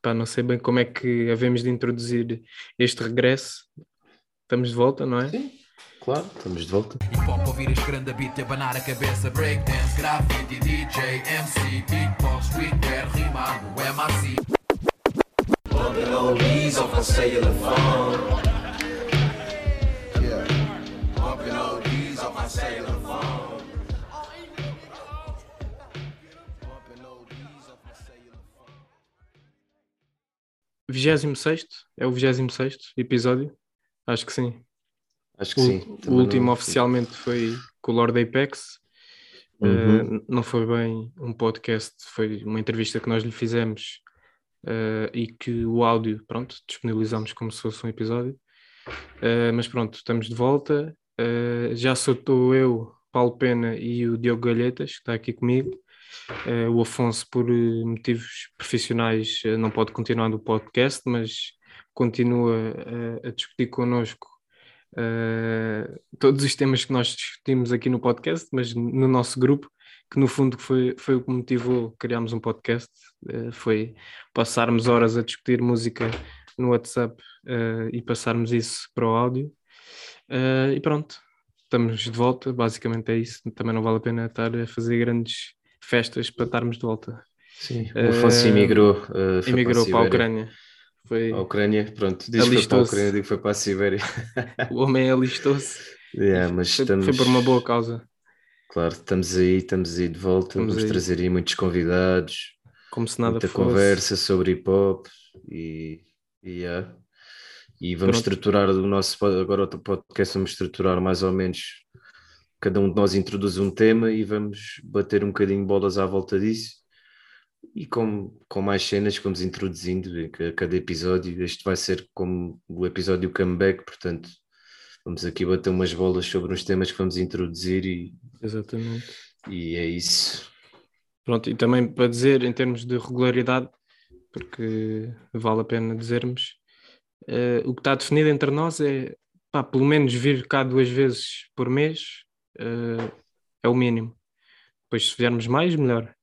Pá, não sei bem como é que havemos de introduzir este regresso. Estamos de volta, não é? Sim, claro, estamos de volta. Hip hop, ouvir este grande beat, abanar a cabeça, breakdance, graffiti, DJ, MC, beatbox, streetwear, rimado, MAC. Bumping oldies off my cellular phone. 26 é o 26 episódio? Acho que sim. Acho que O, sim. o último não- oficialmente foi com o Lord Apex. Uhum. Uh, não foi bem um podcast, foi uma entrevista que nós lhe fizemos uh, e que o áudio, pronto, disponibilizamos como se fosse um episódio. Uh, mas pronto, estamos de volta. Já soltou eu, Paulo Pena e o Diogo Galhetas, que está aqui comigo. Uh, o Afonso, por uh, motivos profissionais, uh, não pode continuar no podcast, mas continua uh, a discutir connosco uh, todos os temas que nós discutimos aqui no podcast, mas no nosso grupo, que no fundo foi, foi o que motivou criarmos um podcast, uh, foi passarmos horas a discutir música no WhatsApp uh, e passarmos isso para o áudio. E pronto, estamos de volta, basicamente é isso. Também não vale a pena estar a fazer grandes festas para estarmos de volta. Sim, o Afonso Eh, emigrou. eh, foi Emigrou para a Sibéria. Ucrânia. Foi, A Ucrânia, pronto, diz que foi para a. Ucrânia, digo que foi para a Sibéria. o homem alistou-se. Yeah, mas Foi, estamos, foi por uma boa causa, claro, estamos aí, estamos aí de volta, Estamos vamos aí. trazer aí muitos convidados, como se nada muita fosse. conversa sobre hip hop e, e, yeah. e vamos Pronto. estruturar o nosso, agora o podcast vamos estruturar mais ou menos, cada um de nós introduz um tema e vamos bater um bocadinho bolas à volta disso e com, com mais cenas que vamos introduzindo a cada episódio, este vai ser como o episódio comeback, portanto vamos aqui bater umas bolas sobre os temas que vamos introduzir e, Exatamente. e é isso. Pronto, e também para dizer em termos de regularidade, porque vale a pena dizermos, eh, o que está definido entre nós é pá, pelo menos vir cá duas vezes por mês eh, é o mínimo. Depois, se viermos mais, melhor.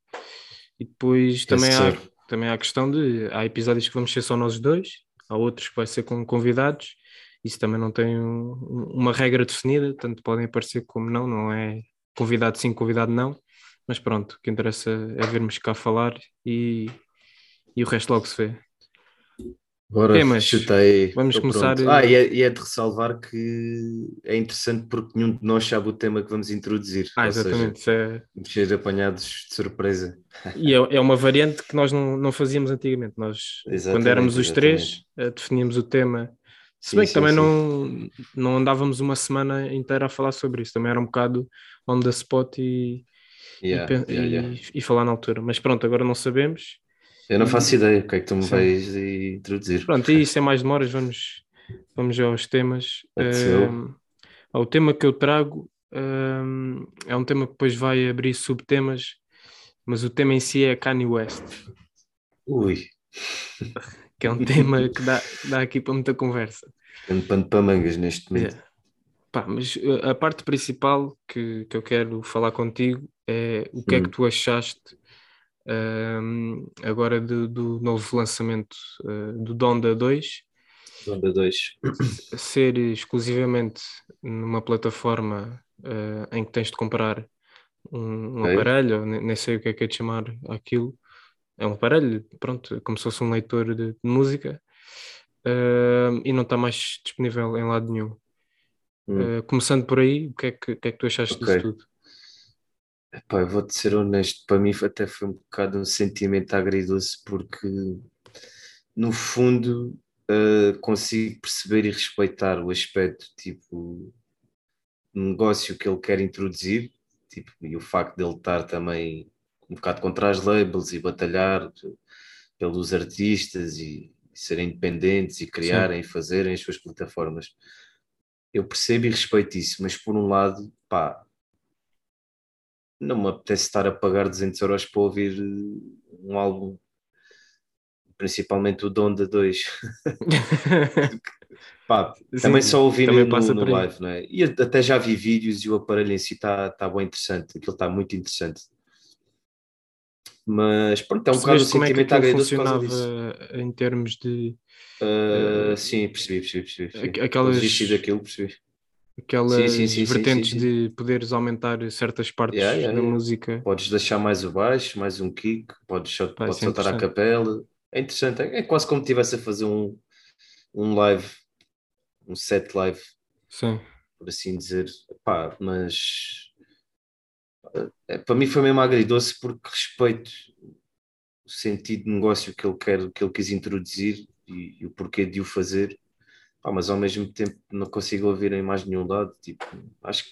E depois também há, também há a questão de há episódios que vamos ser só nós dois, há outros que vai ser com convidados. Isso também não tem um- uma regra definida, tanto podem aparecer como não, não é convidado sim, convidado não. Mas pronto, o que interessa é vermos cá falar e, e o resto logo se vê. Bora, Temas. chutei. Vamos Tô começar, pronto. Ah, e é, e é de ressalvar que é interessante porque nenhum de nós sabe o tema que vamos introduzir. Ah, seja, exatamente. isso é- vamos ser apanhados de surpresa. E é, é uma variante que nós não, não fazíamos antigamente. Nós, quando Exatamente, éramos os exatamente. três, eh, definíamos o tema. Se Sim, bem que sim, também sim. não, não andávamos uma semana inteira a falar sobre isso, também era um bocado on the spot e, e Yeah, yeah, e- yeah. e falar na altura. Mas pronto, agora não sabemos. Eu não faço ideia o que é que tu me Sim. vais introduzir. Pronto, e sem mais demoras, vamos, vamos aos temas. O tema que eu trago é um tema que depois vai abrir subtemas, mas o tema em si é Kanye West, Ui, que é um tema que dá, dá aqui para muita conversa. ando pano para mangas neste momento. É. Pá, mas uh, a parte principal que, que eu quero falar contigo é o que é Hum. que tu achaste ahm, agora do, do novo lançamento uh, do Donda 2 Onda 2. ser exclusivamente numa plataforma uh, em que tens de comprar um, um Ok. aparelho, nem sei o que é que é de chamar aquilo, é um aparelho, pronto, como se fosse um leitor de, de música, ahm, e não está mais disponível em lado nenhum. Hum. Uh, começando por aí, o que é que, que, é que tu achaste Ok. disso tudo? Epá, eu vou-te ser honesto, para mim até foi um bocado um sentimento agridoce porque no fundo eh, consigo perceber e respeitar o aspecto tipo negócio que ele quer introduzir tipo, e o facto dele estar também um bocado contra as labels e batalhar pelos artistas e serem independentes e criarem e fazerem as suas plataformas. Eu percebo e respeito isso, mas por um lado, pá, não me apetece estar a pagar 200 euros para ouvir eh, um álbum, principalmente o Donda 2. Pá, Sim, também só ouvi também no, no live, não é? E até já vi vídeos e o aparelho em si está tá bem interessante, aquilo está muito interessante. Mas pronto, é um bocado o Percebeste como é que sentimento agridoce funcionava em termos de Uh, sim, percebi, percebi, percebi. percebi. Aqu- aquelas- daquilo, percebi. Aquelas Sim, sim, sim, vertentes de poderes aumentar certas partes Yeah, yeah, da yeah. música. Podes deixar mais o baixo, mais um kick, podes, Pá, podes é soltar a capela. É interessante, é, é quase como se estivesse a fazer um, um live, um set live, Sim. por assim dizer. Pá, mas é, para mim foi mesmo agridoce porque respeito o sentido de negócio que ele quer, que ele quis introduzir e, e o porquê de o fazer. Pá, mas ao mesmo tempo não consigo ouvir em mais nenhum lado. Tipo, acho, que-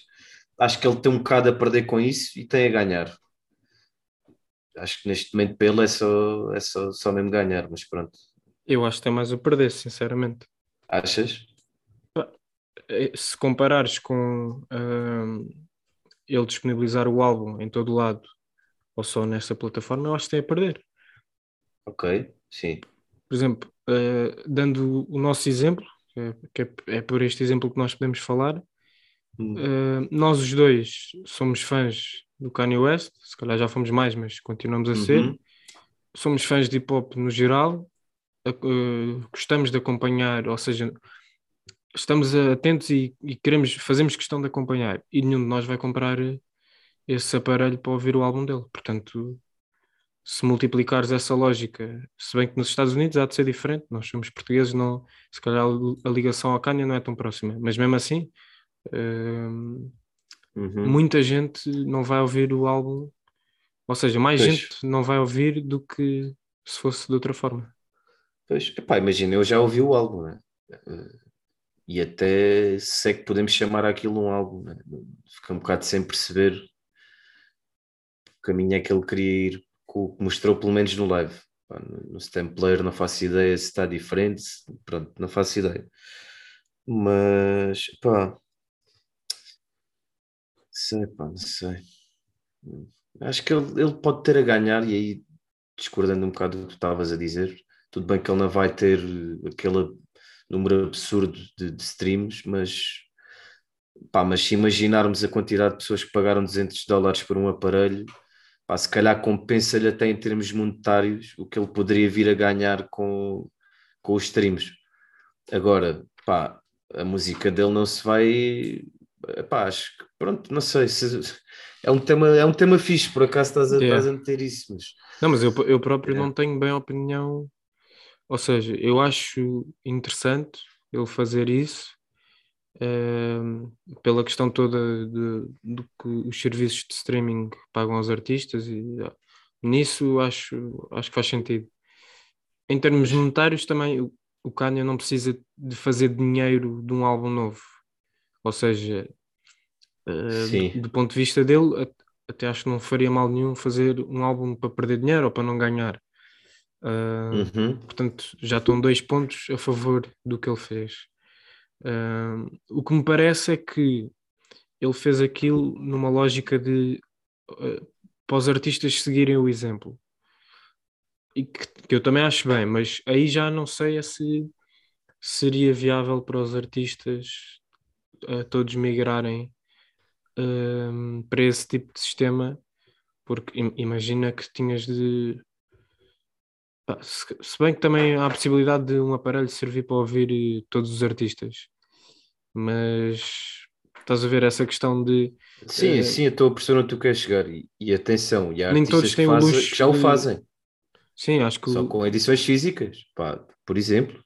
acho que ele tem um bocado a perder com isso e tem a ganhar. Acho que neste momento para ele é só, é só, só mesmo ganhar, mas pronto. Eu acho que tem mais a perder, sinceramente. Achas? Eh, Se comparares com ahm, ele disponibilizar o álbum em todo lado ou só nesta plataforma, eu acho que tem a perder. Ok, sim. Por exemplo, eh, dando o nosso exemplo, que é, que é- é por este exemplo que nós podemos falar, Hum, eh, nós os dois somos fãs do Kanye West, se calhar já fomos mais, mas continuamos a ser. Uhum. Somos fãs de hip hop no geral, eh, gostamos de acompanhar, ou seja, estamos atentos e, e queremos, fazemos questão de acompanhar, e nenhum de nós vai comprar esse aparelho para ouvir o álbum dele. Portanto, se multiplicares essa lógica, se bem que nos Estados Unidos há de ser diferente, nós somos portugueses, não, se calhar a ligação ao Kanye não é tão próxima, mas mesmo assim, hum, Uhum. muita gente não vai ouvir o álbum, ou seja, mais Pois. gente não vai ouvir do que se fosse de outra forma. Pois, epá, imagina, eu já ouvi o álbum, né? Eh, E até sei que podemos chamar aquilo um álbum, né? Fica um bocado sem perceber o caminho é que ele queria ir, que mostrou pelo menos no live. No, Stamp Player não faço ideia se está diferente, pronto, não faço ideia. Mas, pá, sei, pá, não sei. Acho que ele, ele pode ter a ganhar, e aí, discordando um bocado do que estavas a dizer, tudo bem que ele não vai ter aquele número absurdo de, de streams, mas, pá, mas se imaginarmos a quantidade de pessoas que pagaram 200 dólares por um aparelho, pá, se calhar compensa-lhe até em termos monetários o que ele poderia vir a ganhar com, com os streams. Agora, pá, a música dele não se vai. Pá, acho que, pronto, não sei. Se, é, um tema, é um tema fixe, por acaso estás a, Yeah. estás a meter isso, mas. Não, mas eu, eu próprio É. não tenho bem opinião. Ou seja, eu acho interessante ele fazer isso pela questão toda de, do que os serviços de streaming pagam aos artistas e ah, nisso acho, acho que faz sentido. Em termos monetários também o, o Kanye não precisa de fazer dinheiro de um álbum novo. Ou seja, eh, Sim. do, do ponto de vista dele, até acho que não faria mal nenhum fazer um álbum para perder dinheiro ou para não ganhar. Ah, Uhum. Portanto, já estão dois pontos a favor do que ele fez. Ah, o que me parece é que ele fez aquilo numa lógica de ah, para os artistas seguirem o exemplo. E que, que eu também acho bem, mas aí já não sei é se seria viável para os artistas ah, todos migrarem para esse tipo de sistema, porque im- imagina que tinhas de se bem que também há a possibilidade de um aparelho servir para ouvir eh, todos os artistas, mas estás a ver essa questão de Sim, Eh, sim, estou a perceber onde tu queres chegar. E, e atenção, e há Nem artistas todos que, têm fazem- luxo que já o fazem, sim, acho que só o- com edições físicas, pá, por exemplo.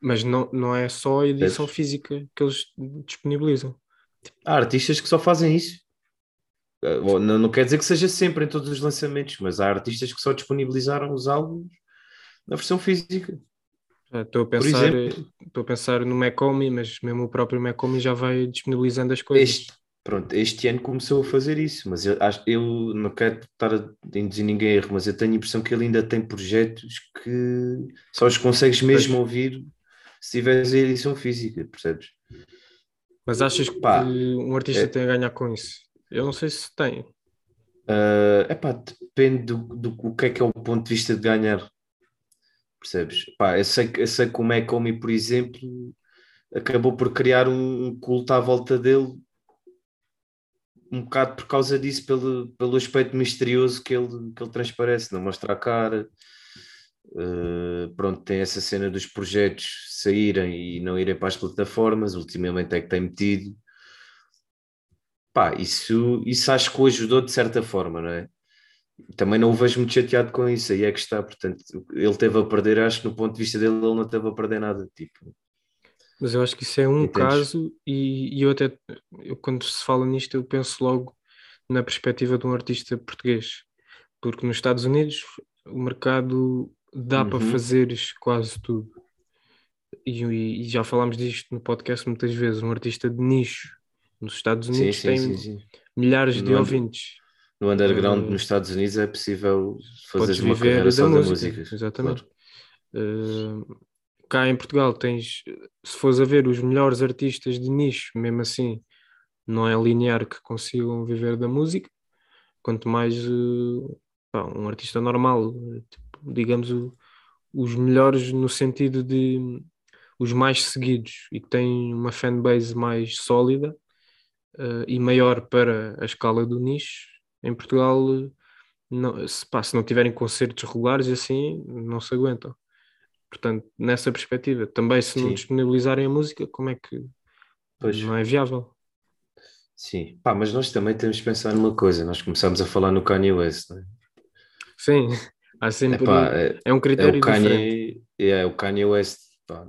mas não, não é só a edição física que eles disponibilizam. Há artistas que só fazem isso. Eh, Não, não quer dizer que seja sempre em todos os lançamentos, mas há artistas que só disponibilizaram os álbuns na versão física. Já Estou a pensar, exemplo. estou a pensar no Macomi, mas mesmo o próprio Macomi já vai disponibilizando as coisas. Este, pronto, este ano começou a fazer isso, mas eu, eu não quero estar a induzir ninguém a erro, mas eu tenho a impressão que ele ainda tem projetos que só os consegues mesmo ouvir se tiveres a edição física, percebes? Mas achas que Pá, um artista é- tem a ganhar com isso? Eu não sei se tem. É epá, depende do, do o que é que é o ponto de vista de ganhar. Percebes? Pá, eu sei, eu sei que o Macomi, por exemplo, acabou por criar um, um culto à volta dele um bocado por causa disso, pelo, pelo aspecto misterioso que ele, que ele transparece, não mostra a cara. Uh, pronto, tem essa cena dos projetos saírem e não irem para as plataformas, ultimamente é que tem metido. Pá, isso, isso acho que o ajudou de certa forma, não é? Também não o vejo muito chateado com isso, aí é que está, portanto, ele teve a perder, acho que no ponto de vista dele ele não teve a perder nada, tipo, Mas eu acho que isso é um Entendes? caso, e, e eu até, eu, quando se fala nisto, eu penso logo na perspectiva de um artista português, porque nos Estados Unidos o mercado dá para Uhum. fazeres quase tudo. E, e- já falámos disto no podcast muitas vezes. Um artista de nicho nos Estados sim, Unidos sim, tem sim, sim. milhares de and- ouvintes. No underground Eh, nos Estados Unidos é possível fazer uma carreira da só da música, música. exatamente. claro. Uh, cá em Portugal tens, se fores a ver os melhores artistas de nicho, mesmo assim, não é linear que consigam viver da música, quanto mais uh, pá, um artista normal, uh, tipo, digamos o- os melhores no sentido de os mais seguidos e que têm uma fanbase mais sólida uh, e maior para a escala do nicho, em Portugal, não, se, pá, se não tiverem concertos regulares e assim, não se aguentam. Portanto, nessa perspectiva, também se não Sim. disponibilizarem a música, como é que Pois. não é viável? Sim, pá, mas nós também temos de pensar numa coisa. Nós começamos a falar no Kanye West, não é? Sim, há sempre. Epá, é, é um é critério o diferente. Kanye, é o Kanye West, pá.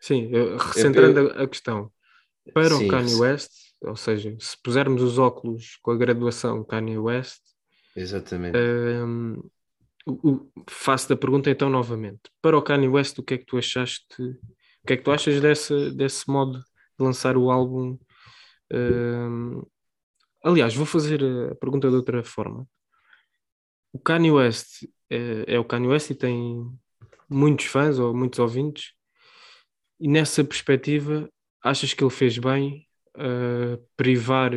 Sim, eu- recentrando eu- a- a questão, para Sim, o Kanye. West, ou seja, se pusermos os óculos com a graduação Kanye West, Exatamente. o- o- faço a pergunta então novamente. Para o Kanye West, o que é que tu achaste? O que é que tu achas dessa, desse modo de lançar o álbum? Hum, aliás, vou fazer a pergunta de outra forma. O Kanye West é, é o Kanye West e tem muitos fãs ou muitos ouvintes, e nessa perspectiva, achas que ele fez bem a privar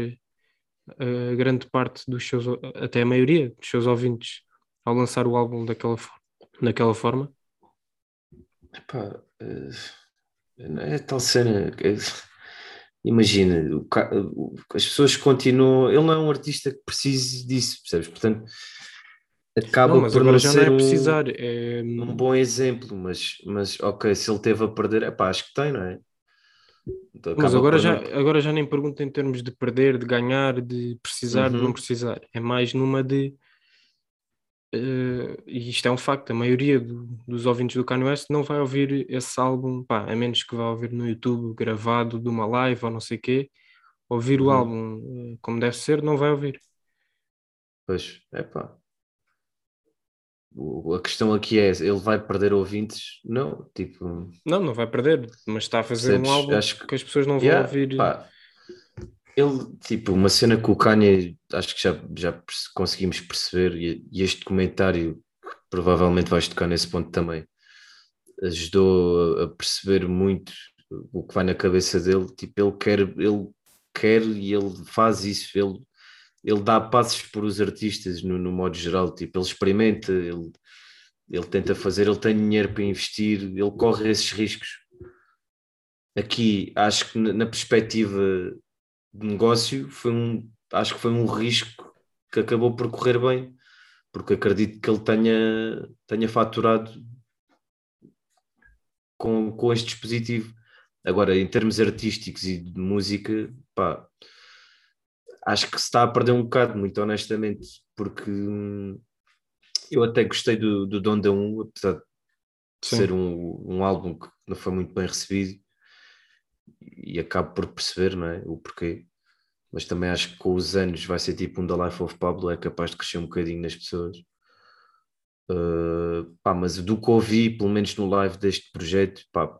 a grande parte dos seus, até a maioria dos seus ouvintes, ao lançar o álbum daquela, daquela forma? Epá, eh, é tal cena. que- Imagina, as pessoas continuam. Ele não é um artista que precise disso, percebes? Portanto, acaba não, mas por não já não ser é um- precisar. É, um bom exemplo, mas, mas ok, se ele teve a perder, é pá, acho que tem, não é? Então, mas agora já, não- agora já nem pergunto em termos de perder, de ganhar, de precisar, de Uhum. não precisar. É mais numa de. eh, e isto é um facto, a maioria do- dos ouvintes do Kanye West não vai ouvir esse álbum, pá, a menos que vá ouvir no YouTube gravado de uma live ou não sei o quê, ouvir o Uhum. álbum eh, como deve ser, não vai ouvir. Pois, é pá. A questão aqui é: ele vai perder ouvintes? Não, tipo, Não, não vai perder, mas está a fazer Percebes? um álbum Acho que- que as pessoas não vão Yeah, ouvir. pá, ele, tipo, uma cena que o Kanye, acho que já, já conseguimos perceber, e, e este comentário provavelmente vais tocar nesse ponto também, ajudou a, a perceber muito o que vai na cabeça dele. Tipo, ele quer, ele quer e ele faz isso, ele, ele dá passos por os artistas no, no modo geral, tipo, ele experimenta, ele, ele tenta fazer, ele tem dinheiro para investir, ele corre esses riscos aqui acho que na perspectiva de negócio foi um, acho que foi um risco que acabou por correr bem, porque acredito que ele tenha, tenha faturado com, com este dispositivo. Agora, em termos artísticos e de música, pá, acho que se está a perder um bocado, muito honestamente, porque hum, eu até gostei do, do Donda 1, apesar de Sim. ser um, um álbum que não foi muito bem recebido e acabo por perceber não é, o porquê. Mas também acho que com os anos vai ser tipo um The Life of Pablo, é capaz de crescer um bocadinho nas pessoas. Uh, pá, mas do que ouvi, pelo menos no live deste projeto, pá,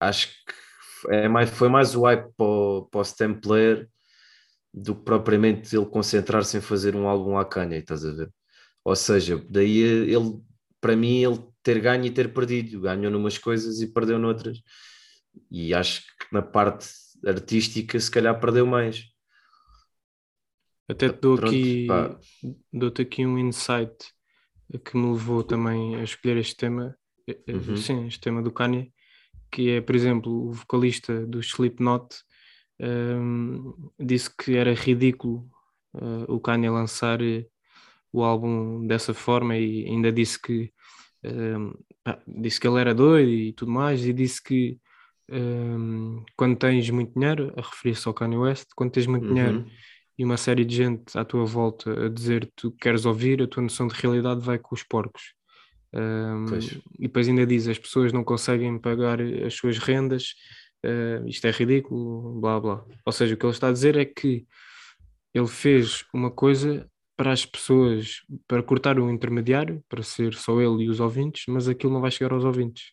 acho que é mais, foi mais o hype para o, para o Stem Player do que propriamente ele concentrar-se em fazer um álbum à Kanye, estás a ver? Ou seja, daí ele, para mim, ele ter ganho e ter perdido, ganhou numas coisas e perdeu noutras. E acho que na parte artística, se calhar, perdeu mais. Até te dou Pronto, aqui, dou-te aqui um insight que me levou também a escolher este tema, eh, eh, Uhum. sim, este tema do Kanye, que é, por exemplo, o vocalista do Slipknot ehm, disse que era ridículo uh, o Kanye lançar uh, o álbum dessa forma e ainda disse que um, disse que ele era doido e tudo mais, e disse que um, quando tens muito dinheiro, a referir-se ao Kanye West, quando tens muito Uhum. dinheiro e uma série de gente à tua volta a dizer tu queres ouvir, a tua noção de realidade vai com os porcos. Um, e depois ainda diz as pessoas não conseguem pagar as suas rendas, uh, isto é ridículo, blá blá. Ou seja, o que ele está a dizer é que ele fez uma coisa para as pessoas, para cortar o intermediário, para ser só ele e os ouvintes, mas aquilo não vai chegar aos ouvintes.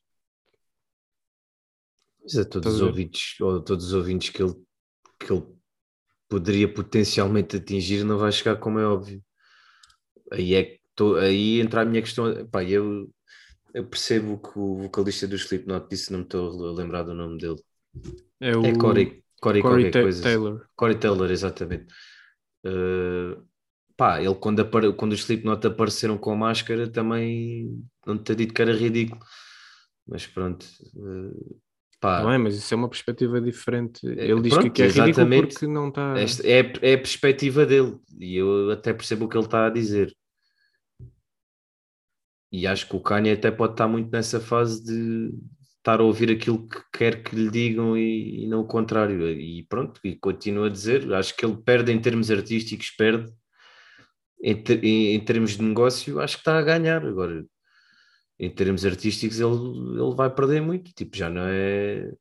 Pois é, todos os a ouvintes, ou todos os ouvintes que ele, que ele poderia potencialmente atingir não vai chegar, como é óbvio. Aí é que tô- aí entra a minha questão. Pá, eu, eu percebo que o vocalista do Slipknot disse, não me estou a lembrar do nome dele. É o É Corey, Corey, Corey Ta- coisa. Taylor. Corey Taylor, exatamente. Uh, pá, ele quando, apare... quando os Slipknot apareceram com a máscara também não te dito que era ridículo. Mas pronto. uh, pá, Não é, mas isso é uma perspectiva diferente. É, Ele diz pronto, que é ridículo porque não está. esta é, é a perspectiva dele e eu até percebo o que ele está a dizer. E acho que o Kanye até pode estar muito nessa fase de estar a ouvir aquilo que quer que lhe digam e, e não o contrário. E pronto, e continuo a dizer, acho que ele perde em termos artísticos, perde. Em, ter- em- em termos de negócio, acho que está a ganhar. Agora, em termos artísticos, ele, ele vai perder muito. Tipo, já não é.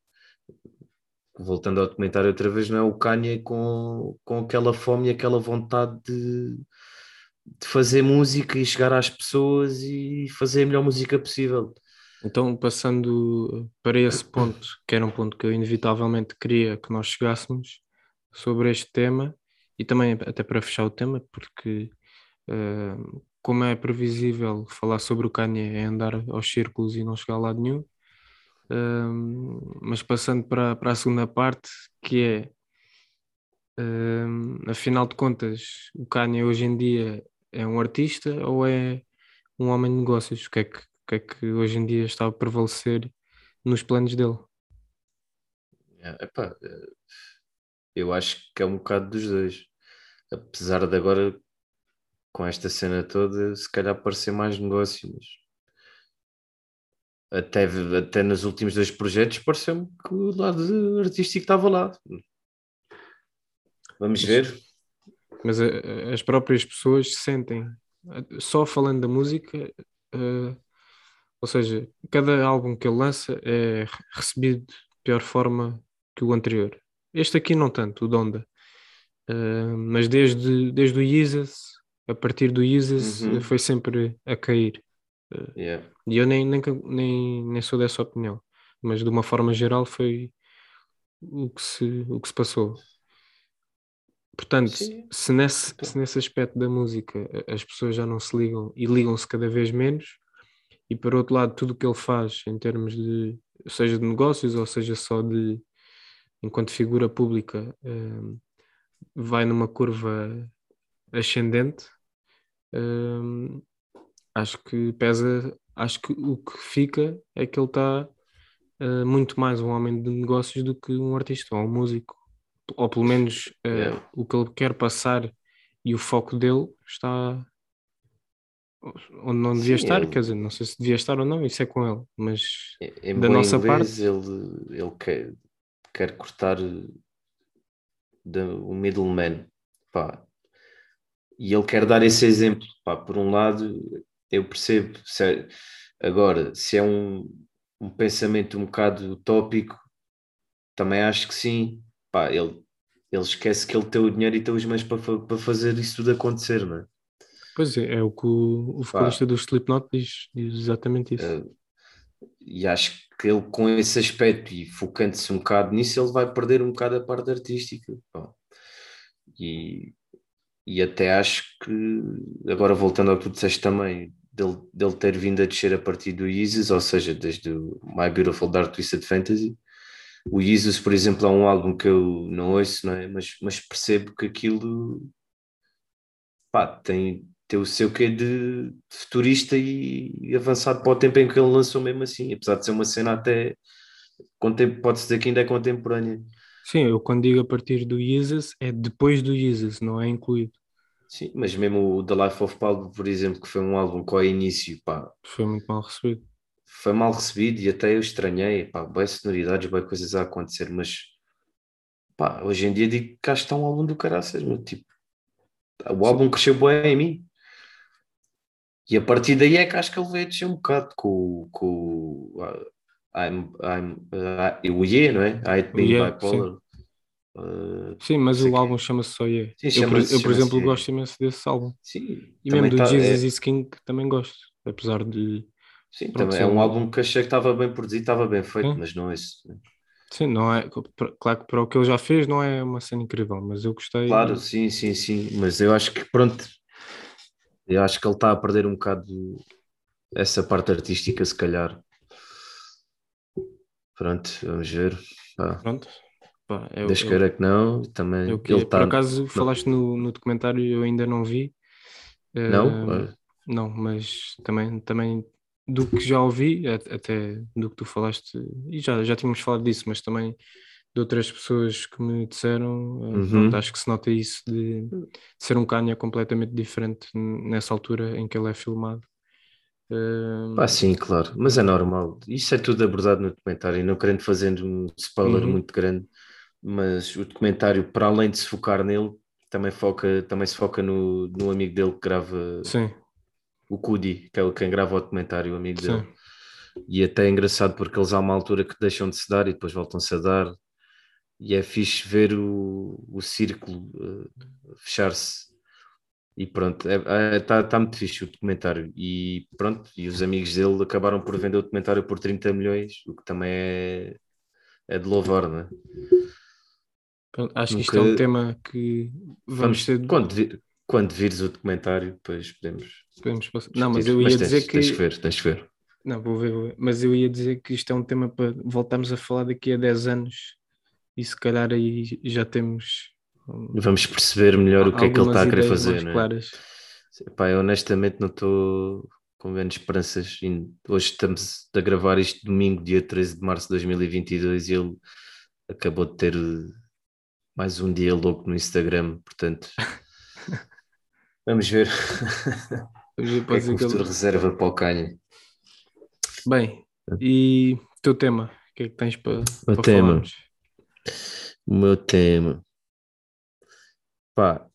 Voltando ao documentário outra vez, não é o Kanye com, com aquela fome e aquela vontade de, de fazer música e chegar às pessoas e fazer a melhor música possível. Então, passando para esse ponto, que era um ponto que eu inevitavelmente queria que nós chegássemos sobre este tema, e também até para fechar o tema, porque eh, como é previsível falar sobre o Kanye é andar aos círculos e não chegar a lado nenhum, Um, mas passando para, para a segunda parte, que é um, afinal de contas, o Kanye hoje em dia é um artista ou é um homem de negócios? O que é que, que, é que hoje em dia está a prevalecer nos planos dele? É, epá, eh, eu acho que é um bocado dos dois. Apesar de agora, com esta cena toda, se calhar parecer mais negócio, mas até, até nos últimos dois projetos pareceu-me que o lado artístico estava lá. Vamos ver. Mas a- as próprias pessoas sentem, eh, só falando da música, eh, ou seja, cada álbum que ele lança é re- recebido de pior forma que o anterior. Este aqui não tanto, o Donda. Eh, mas desde, desde o Yeezus, a partir do Yeezus, Uhum. foi sempre a cair. Yeah. E eu nem, nem, nem, nem sou dessa opinião, mas de uma forma geral foi o que se, o que se passou. Portanto, Sim. se nesse, se nesse aspecto da música as pessoas já não se ligam e ligam-se cada vez menos, e por outro lado, tudo o que ele faz em termos de, seja de negócios ou seja só de enquanto figura pública, hum, vai numa curva ascendente, hum, acho que pesa, acho que o que fica é que ele está uh, muito mais um homem de negócios do que um artista ou um músico, ou pelo menos uh, Yeah. o que ele quer passar e o foco dele está onde não devia Sim, estar, ele- quer dizer, não sei se devia estar ou não, isso é com ele, mas Em Da bom nossa inglês, ele, ele quer, quer cortar da- o middleman. Pá. E ele quer dar esse exemplo. Pá, por um lado, eu percebo. se é- agora, se é um, um pensamento um bocado utópico, também acho que sim. Pá, ele, ele esquece que ele tem o dinheiro e tem os meios para, para fazer isso tudo acontecer, não é? Pois é, é o que o, o vocalista do Slipknot diz, diz exatamente isso. Eh, e acho que ele com esse aspecto e focando-se um bocado nisso, ele vai perder um bocado a parte artística. pá. E, e até acho que, agora voltando ao que tu disseste também, dele, dele ter vindo a descer a partir do Yeezus, ou seja, desde o My Beautiful Dark Twisted Fantasy. O Yeezus, por exemplo, é um álbum que eu não ouço, não é? mas, mas percebo que aquilo pá, tem, tem o seu quê de futurista e, avançado para o tempo em que ele lançou mesmo assim, apesar de ser uma cena até pode-se dizer que ainda é contemporânea. Sim, eu quando digo a partir do Yeezus é depois do Yeezus, não é incluído. Sim, mas mesmo o The Life of Pablo, por exemplo, que foi um álbum que ao início, pá, Foi muito mal recebido. foi mal recebido e até eu estranhei, pá, bem sonoridades, bem coisas a acontecer, mas pá, hoje em dia digo que que está um álbum do caraças, meu, tipo, o álbum cresceu bem em mim. E a partir daí é que acho que ele veio descer um bocado com, o- com ah, I'm, I'm, ah, o Yeah, não é? I Hate Being Yeah, Bipolar. Ah, Sim, mas o que- álbum chama-se só Yeah. Sim, eu, por, eu, por exemplo, gosto imenso desse álbum. sim, E mesmo do tá- Jesus é- is King também gosto. Apesar de. sim, pronto, também é um sim. álbum que achei que estava bem produzido, estava bem feito, Sim. mas não é isso. né? Sim, não é. Claro que para o que ele já fez não é uma cena incrível, mas eu gostei. Claro, sim, sim, sim, mas eu acho que pronto, eu acho que ele está a perder um bocado essa parte artística, se calhar. Pronto, vamos ver. Pá, Pronto. Pá, o- Deus queira que não, também o ele. Por acaso falaste no, no documentário eu ainda não vi. Não? Olha, Não, mas também, também do que já ouvi, até do que tu falaste, e já, já tínhamos falado disso, mas também de outras pessoas que me disseram, ah, Uhum. pronto, acho que se nota isso de, de ser um Kanye completamente diferente nessa altura em que ele é filmado. Ahm, Pá, sim, claro, mas é normal. Isso é tudo abordado no documentário, não querendo fazer um spoiler Uhum. muito grande, mas o documentário, para além de se focar nele, também, foca, também se foca no, no amigo dele que grava sim, o Cudi, que é o quem grava o documentário, o amigo sim. dele. E até é engraçado porque eles há uma altura que deixam de se dar e depois voltam-se a dar. E é fixe ver o, o círculo eh, fechar-se. E pronto, está é, tá, tá muito fixe o documentário. E pronto, e os amigos dele acabaram por vender o documentário por 30 milhões, o que também é, é de louvar, não é? Acho que isto Nunca- é um tema que vamos ter. Quando, quando vires o documentário, depois podemos. podemos passar- Não, mas eu ia tens, dizer que. Tens que ver, tens que ver. Não, vou ver, vou ver. Mas eu ia dizer que isto é um tema para voltarmos a falar daqui a 10 anos e se calhar aí já temos hum, Vamos perceber melhor o que é que ele está a querer fazer, mais não é? claras. Pá, eu honestamente não estou com grandes esperanças. Hoje estamos a gravar isto domingo, dia 13 de março de 2022, e ele acabou de ter eh, mais um dia louco no Instagram, portanto. Vamos ver Hoje o pode é que o que ele- futuro reserva para o Canha. Bem, e o teu tema? O que é que tens para, para tema. falarmos? O meu tema. Pá,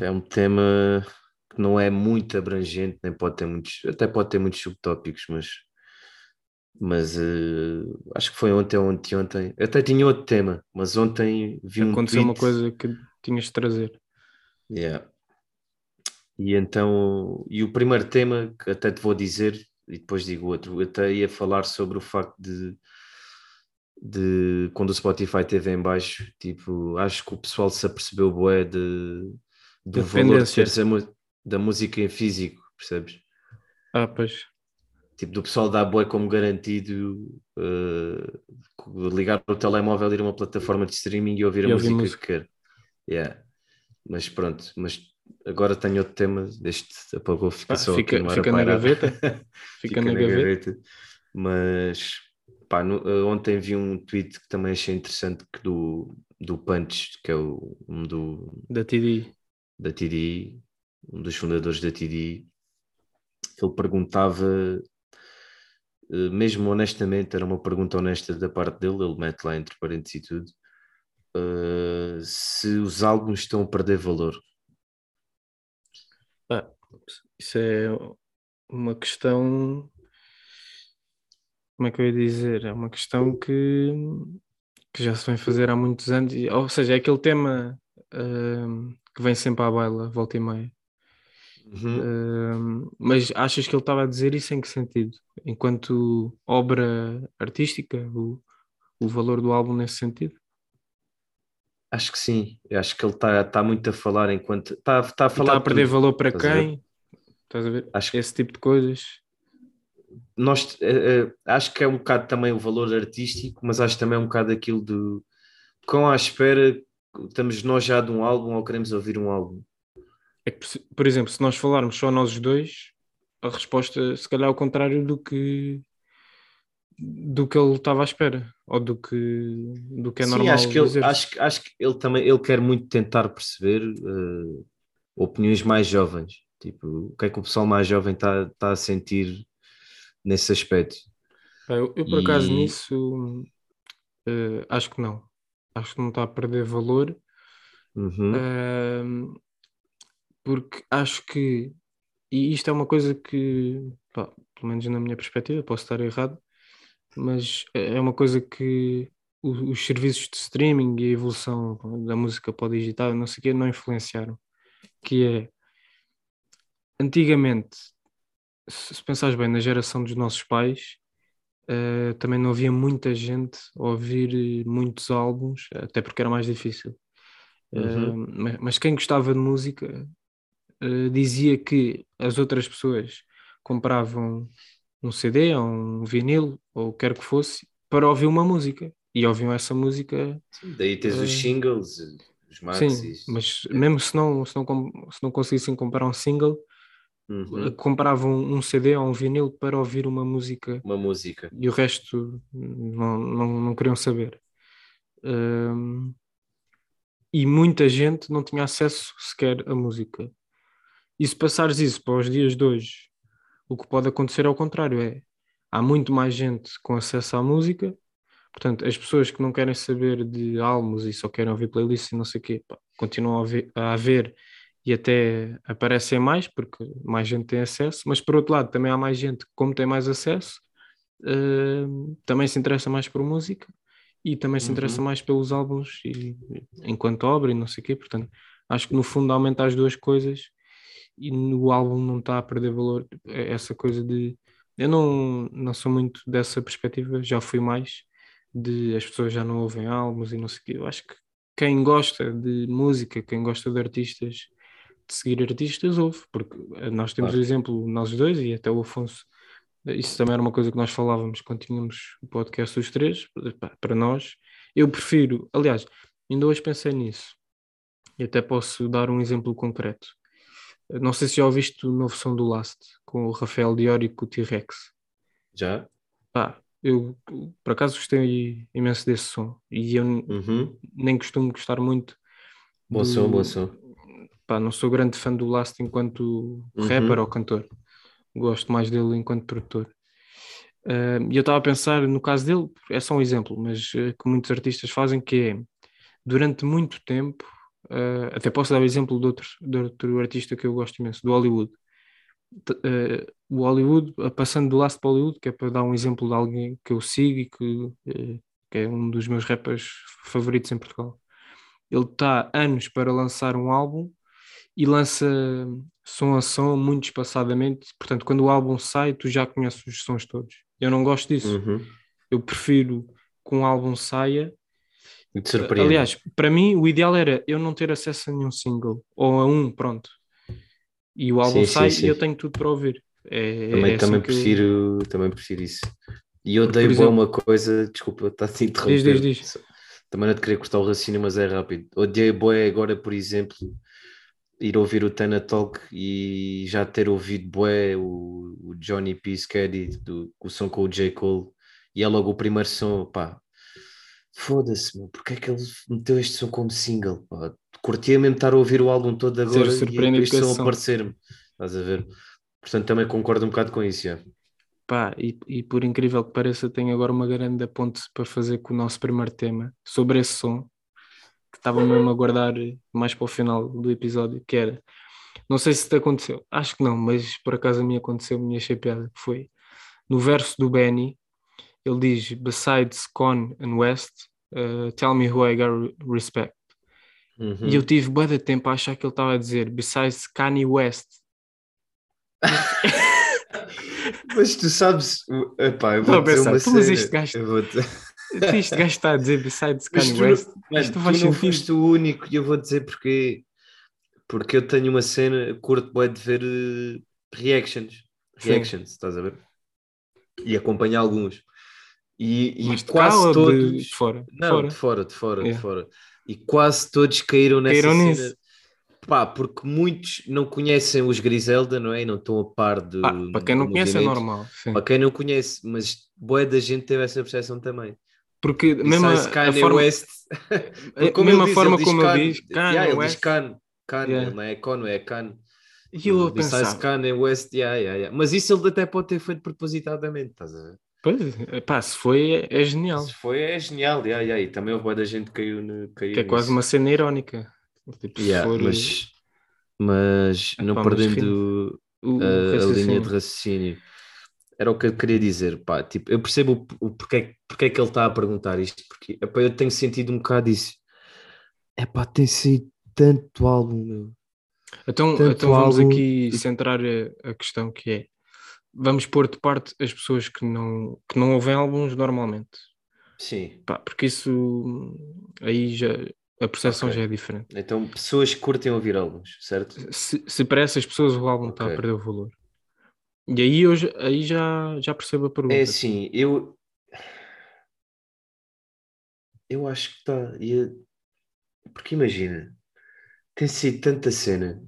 é um tema que não é muito abrangente, nem pode ter muitos, até pode ter muitos subtópicos, mas, mas eh, acho que foi ontem ou ontem, até tinha outro tema, mas ontem vi um Aconteceu uma coisa que tinhas de trazer. Yeah. E então, e o primeiro tema que até te vou dizer, e depois digo outro, eu até ia falar sobre o facto de, de quando o Spotify teve em baixo, tipo, acho que o pessoal se apercebeu bué de, do valor de teres a da música em físico, percebes? Ah, pois. Tipo, do pessoal dar bué como garantido eh, ligar o telemóvel, ir a uma plataforma de streaming e ouvir a E ouvir música, música. que quer. Yeah. Mas pronto, mas agora tenho outro tema, deste apagou, fica Ah, só fica- a fica na gaveta? Fica na gaveta. Mas pá, no- eh, ontem vi um tweet que também achei interessante que do, do Punch, que é o, um do, Da TD. da TDI, um dos fundadores da TDI, ele perguntava, eh, mesmo honestamente, era uma pergunta honesta da parte dele, ele mete lá entre parênteses e tudo, eh, se os álbuns estão a perder valor. Ah, isso é uma questão. Como é que eu ia dizer? É uma questão que, que já se vem fazer há muitos anos. Ou seja, é aquele tema ahm, que vem sempre à baila, volta e meia. Ahm, mas achas que ele estava a dizer isso em que sentido? Enquanto obra artística, o, o valor do álbum nesse sentido? Acho que sim, acho que ele está tá muito a falar enquanto está tá a E falar está a de perder tudo. valor para estás a quem? Estás a ver? Acho que- Esse tipo de coisas. Nós eh, acho que é um bocado também o valor artístico, mas acho também um bocado aquilo do quão à espera estamos nós já de um álbum ou queremos ouvir um álbum. É que, por- exemplo, se nós falarmos só nós dois, a resposta se calhar é o contrário do que do que ele estava à espera, ou do que, do que é Sim, normal acho que, ele, acho, que- acho que ele também ele quer muito tentar perceber eh, opiniões mais jovens. Tipo, o que é que o pessoal mais jovem está tá a sentir nesse aspecto. Eu, eu, por acaso E- nisso eh, acho que não. Acho que não está a perder valor, Uhum. Ahm, porque acho que, e isto é uma coisa que, pá, pelo menos na minha perspectiva, posso estar errado, mas é é uma coisa que os serviços de streaming e a evolução da música para o digital, não sei o quê, não influenciaram. Que é, antigamente, se pensares bem na geração dos nossos pais, eh, também não havia muita gente a ouvir eh, muitos álbuns, até porque era mais difícil. Uhum. Eh, mas, mas quem gostava de música eh, dizia que as outras pessoas compravam um CD ou um vinil ou o que quer que fosse para ouvir uma música e ouviam essa música Daí tens os Eh, singles, os sim, maxis. mas mesmo se não, se não, se não conseguissem comprar um single Uhum. eh, compravam um CD ou um vinil para ouvir uma música Uma música. e o resto não, não, não queriam saber. Hum, e muita gente não tinha acesso sequer à música. E se passares isso para os dias de hoje, o que pode acontecer ao contrário é há muito mais gente com acesso à música, portanto, as pessoas que não querem saber de álbuns e só querem ouvir playlists e não sei o quê, pá, continuam a ver, a haver e até aparecem mais, porque mais gente tem acesso, mas por outro lado também há mais gente que, como tem mais acesso, uh, também se interessa mais por música e também se interessa Uhum. mais pelos álbuns e, enquanto obra e não sei o quê, portanto acho que no fundo aumenta as duas coisas e no álbum não está a perder valor É essa coisa de eu não, não sou muito dessa perspectiva, já fui mais de as pessoas já não ouvem álbuns e não sei o quê, eu acho que quem gosta de música, quem gosta de artistas seguir artistas ouve, porque eh, nós temos Claro. o exemplo, nós dois e até o Afonso isso também era uma coisa que nós falávamos quando tínhamos o podcast os três, pá, para nós. Eu prefiro, aliás, ainda hoje pensei nisso, e até posso dar um exemplo concreto. Não sei se já ouviste o novo som do Last, com o Rafael Dior e com o T-Rex. Já? Pá, eu por acaso gostei imenso desse som, e eu Uhum. nem costumo gostar muito. Bom do- som, bom som. Pá, não sou grande fã do Last enquanto Uhum. rapper ou cantor. Gosto mais dele enquanto produtor. E eu estava a pensar, no caso dele, é só um exemplo, mas eh, que muitos artistas fazem, que é, durante muito tempo, ah, até posso dar o exemplo de outro, de outro artista que eu gosto imenso, do Hollywood. Eh, o Hollywood, ah, passando do Last para Hollywood, que é para dar um exemplo de alguém que eu sigo e que, eh, que é um dos meus rappers favoritos em Portugal. Ele está anos para lançar um álbum e lança som a som muito espaçadamente. Portanto, quando o álbum sai, tu já conheces os sons todos. Eu não gosto disso. Uhum. Eu prefiro que um álbum saia. Te surpreende. Aliás, para mim, o ideal era eu não ter acesso a nenhum single ou a um, pronto. E o álbum Sim, sim, sai sim. e eu tenho tudo para ouvir. É, também, é assim também, que eu- prefiro, também prefiro isso. E eu odeio exemplo- uma coisa, desculpa, está-te interromper. Diz, diz, diz. Também não te queria cortar o raciocínio, mas é rápido. Odeio bué agora, por exemplo, ir ouvir o Tana Talk e já ter ouvido bué o, o Johnny P. Scary, do, o som com o J. Cole, e é logo o primeiro som, pá. Foda-se, meu, porque é que ele meteu este som como single? Pá? Curtia mesmo estar a ouvir o álbum todo agora e este som aparecer-me. Estás a ver? Portanto, também concordo um bocado com isso, já. Pá, e, e por incrível que pareça, tenho agora uma grande ponte para fazer com o nosso primeiro tema sobre esse som que estava mesmo a guardar mais para o final do episódio, que era, não sei se te aconteceu, acho que não, mas por acaso a mim aconteceu, me achei piada, que foi no verso do Benny, ele diz, besides Con and West, uh, tell me who I got respect. Uhum. E eu tive bué de tempo a achar que ele estava a dizer, besides Kanye West. Mas tu sabes, epá, eu vou a dizer pensar, uma "Tu, mas cena. este gajo- Eu vou te- Este gajo está a dizer besides Mas Kanye tu, West. Isto tu faz não sentido. foste o único e eu vou dizer porque porque eu tenho uma cena, curto bué de ver eh, reactions, Sim. reactions, estás a ver? E acompanho alguns. E, e Mas de quase de- todos, de fora? não, Fora. de fora, de fora, de Yeah. fora. E quase todos caíram nessa Caíram cena. nisso. Pá, porque muitos não conhecem os Griselda, não é? E não estão a par do. Ah, para quem não conhece é normal. Sim. Para quem não conhece, mas boa da gente teve essa percepção também. Porque mesmo a, Besides a Kanye forma, West, como mesma ele diz, forma ele como Kanye. ele diz, Kanye Yeah, ele West, diz Kanye, Kanye, Yeah. ele não é Kanye, é Kanye. e eu a Besides pensar, Kanye West, yeah, yeah, yeah. mas isso ele até pode ter feito propositadamente, estás a ver? pois, pá, se foi, é, é genial. Se foi, é genial, yeah, yeah. e também o boa da gente caiu, no, caiu Que é quase nisso. uma cena irónica. Tipo, Yeah, for mas, mas Epá, não mas perdendo o a, a linha de raciocínio. Era o que eu queria dizer, pá, tipo, eu percebo o, o porquê, porquê que ele está a perguntar isto, porque epá, eu tenho sentido um bocado isso. É pá, tem sido tanto álbum, meu. Então, Tanto então vamos álbum aqui centrar a, a questão que é vamos pôr de parte as pessoas que não, que não ouvem álbuns normalmente. Sim, Pá, porque isso aí já a percepção Ok. já é diferente. então pessoas que curtem ouvir álbuns, certo? Se, se para essas pessoas o álbum está a perder o valor. E aí eu aí já, já percebo a pergunta. É assim, eu. Eu acho que está. Porque imagina, tem sido tanta cena,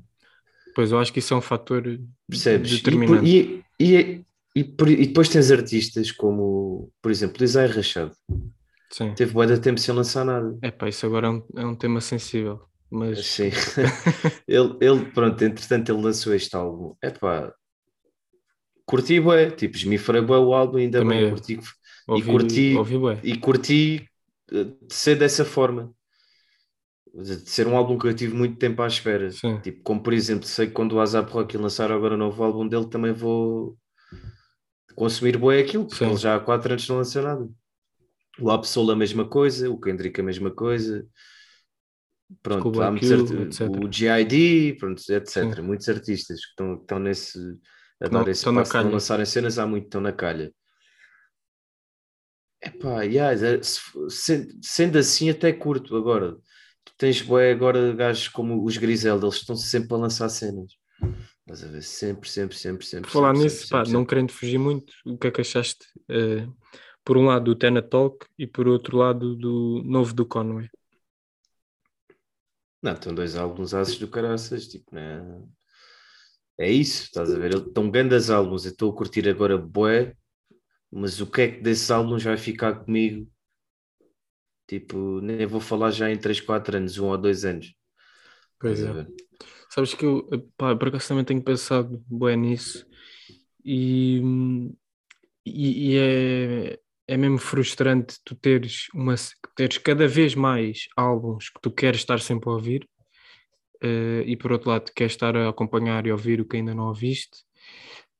Pois eu acho que isso é um fator percebes? E, determinante. e, e, e, por- e depois tens artistas como, por exemplo, Isaiah Rachado, Sim. teve bué de tempo sem lançar nada. É pá, isso agora é um, é um tema sensível. Mas Sim. ele, ele, pronto, entretanto ele lançou este álbum. É pá, curti bué, tipo, esmifrei bué o álbum, ainda Também bem, eu. curti, ouvi, curti- ouvi bué. e curti eh, de ser dessa forma. De ser um álbum que eu tive muito tempo à espera. Sim. Tipo, como por exemplo, sei que quando o Azap Rock lançar agora o novo álbum dele, também vou consumir bué aquilo, porque Sim. ele já há quatro anos não lançou nada. O Absol a mesma coisa, o Kendrick a mesma coisa. Pronto, Schoolboy há muitos o GID, pronto, etc. Sim. Muitos artistas que estão, que estão nesse a Estão- dar esse passo não lançarem cenas há muito, estão na calha. Epá, yeah, é, se- sendo, assim até curto agora. Tu tens bué, agora gajos como os Griselda, eles estão sempre a lançar cenas. Estás a ver? Sempre, sempre, sempre, sempre. Por falar sempre, nisso, sempre, pá, sempre, não querendo fugir muito, o que é que achaste? eh, por um lado do Tena Talk e por outro lado do novo do Conway. Não, estão dois álbuns ases do caraças, tipo, né? É isso, estás a ver? Estão grandes álbuns, eu estou a curtir agora bué, mas o que é que desses álbuns vai ficar comigo? Tipo, nem vou falar já em 3, 4 anos, um ou dois anos. Pois é. Sabes que eu, pá, por acaso também tenho pensado bem nisso e, e, e é, é mesmo frustrante tu teres, uma, teres cada vez mais álbuns que tu queres estar sempre a ouvir eh, e por outro lado queres estar a acompanhar e ouvir o que ainda não ouviste,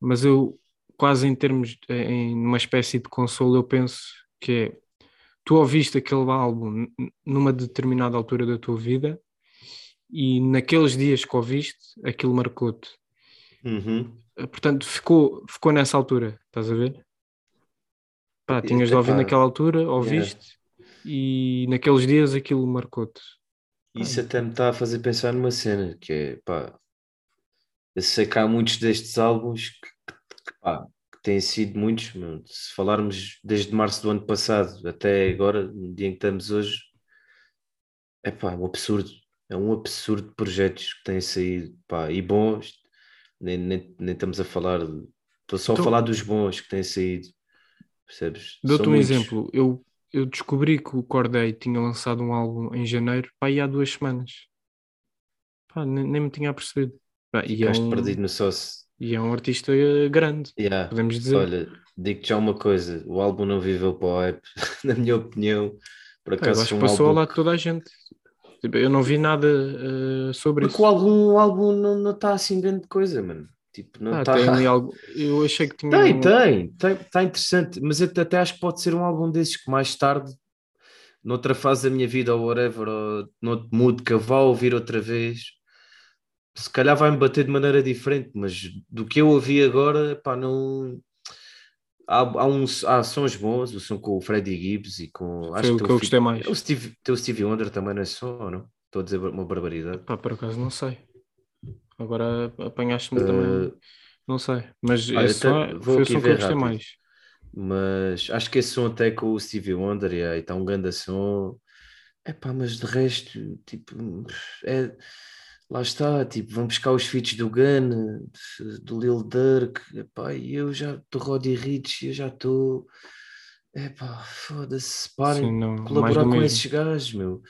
mas eu quase em termos, de- em uma espécie de consolo eu penso que é, tu ouviste aquele álbum numa determinada altura da tua vida e naqueles dias que ouviste, aquilo marcou-te. Uhum. Eh, Portanto, ficou, ficou nessa altura, estás a ver? Pá, tinhas de ouvir naquela altura, ouviste, e naqueles dias aquilo marcou-te. Isso até me está a fazer pensar numa cena, que é, pá, eu sei que há muitos destes álbuns que, que, pá, que têm sido muitos, meu, se falarmos desde março do ano passado até agora, no dia em que estamos hoje, é pá, um absurdo, é um absurdo de projetos que têm saído, pá, e bons, nem, nem, nem estamos a falar, estou só Então- a falar dos bons que têm saído, percebes? Dou-te um muitos. exemplo. Eu, eu descobri que o Corday tinha lançado um álbum em janeiro, pá, e há duas semanas. Pá, nem, nem me tinha percebido. Pá, e, é Ficaste um, perdido no sócio. e é um artista grande, Yeah. podemos dizer. Olha, digo-te já uma coisa: o álbum não viveu para o hype, na minha opinião. Por Pá, eu acaso acho que um passou álbum. de toda a gente. Tipo, eu não vi nada eh, sobre Porque isso. o álbum, o álbum não está assim grande coisa, mano. Tipo, não Ah, tem ali algo. Eu achei que tinha. Tem, um- tem, tem, está interessante, mas eu até acho que pode ser um álbum desses que mais tarde, noutra fase da minha vida ou whatever, ou noutro mood que eu vá ouvir outra vez, se calhar vai-me bater de maneira diferente, mas do que eu ouvi agora, pá, não. Há, há, uns, há sons bons, o som com o Freddie Gibbs e com. Foi o tem que eu Fi- gostei mais. O Steve, tem o Stevie Wonder também não é som, não? Estou a dizer uma barbaridade. Pá, por acaso não sei. Agora apanhaste-me Eh, também. Não sei. Mas olha, esse som vou foi o som que eu gostei rápido. mais. mas acho que esse som até com o Stevie Wonder e aí está um grande som. É pá, mas de resto, tipo, é, lá está, tipo, vão buscar os feats do Gun, do Lil Durk, epá, e eu já estou Roddy Rich, eu já estou, epá, foda-se, parem Sim, não, colaborar do com mesmo. esses gajos, meu.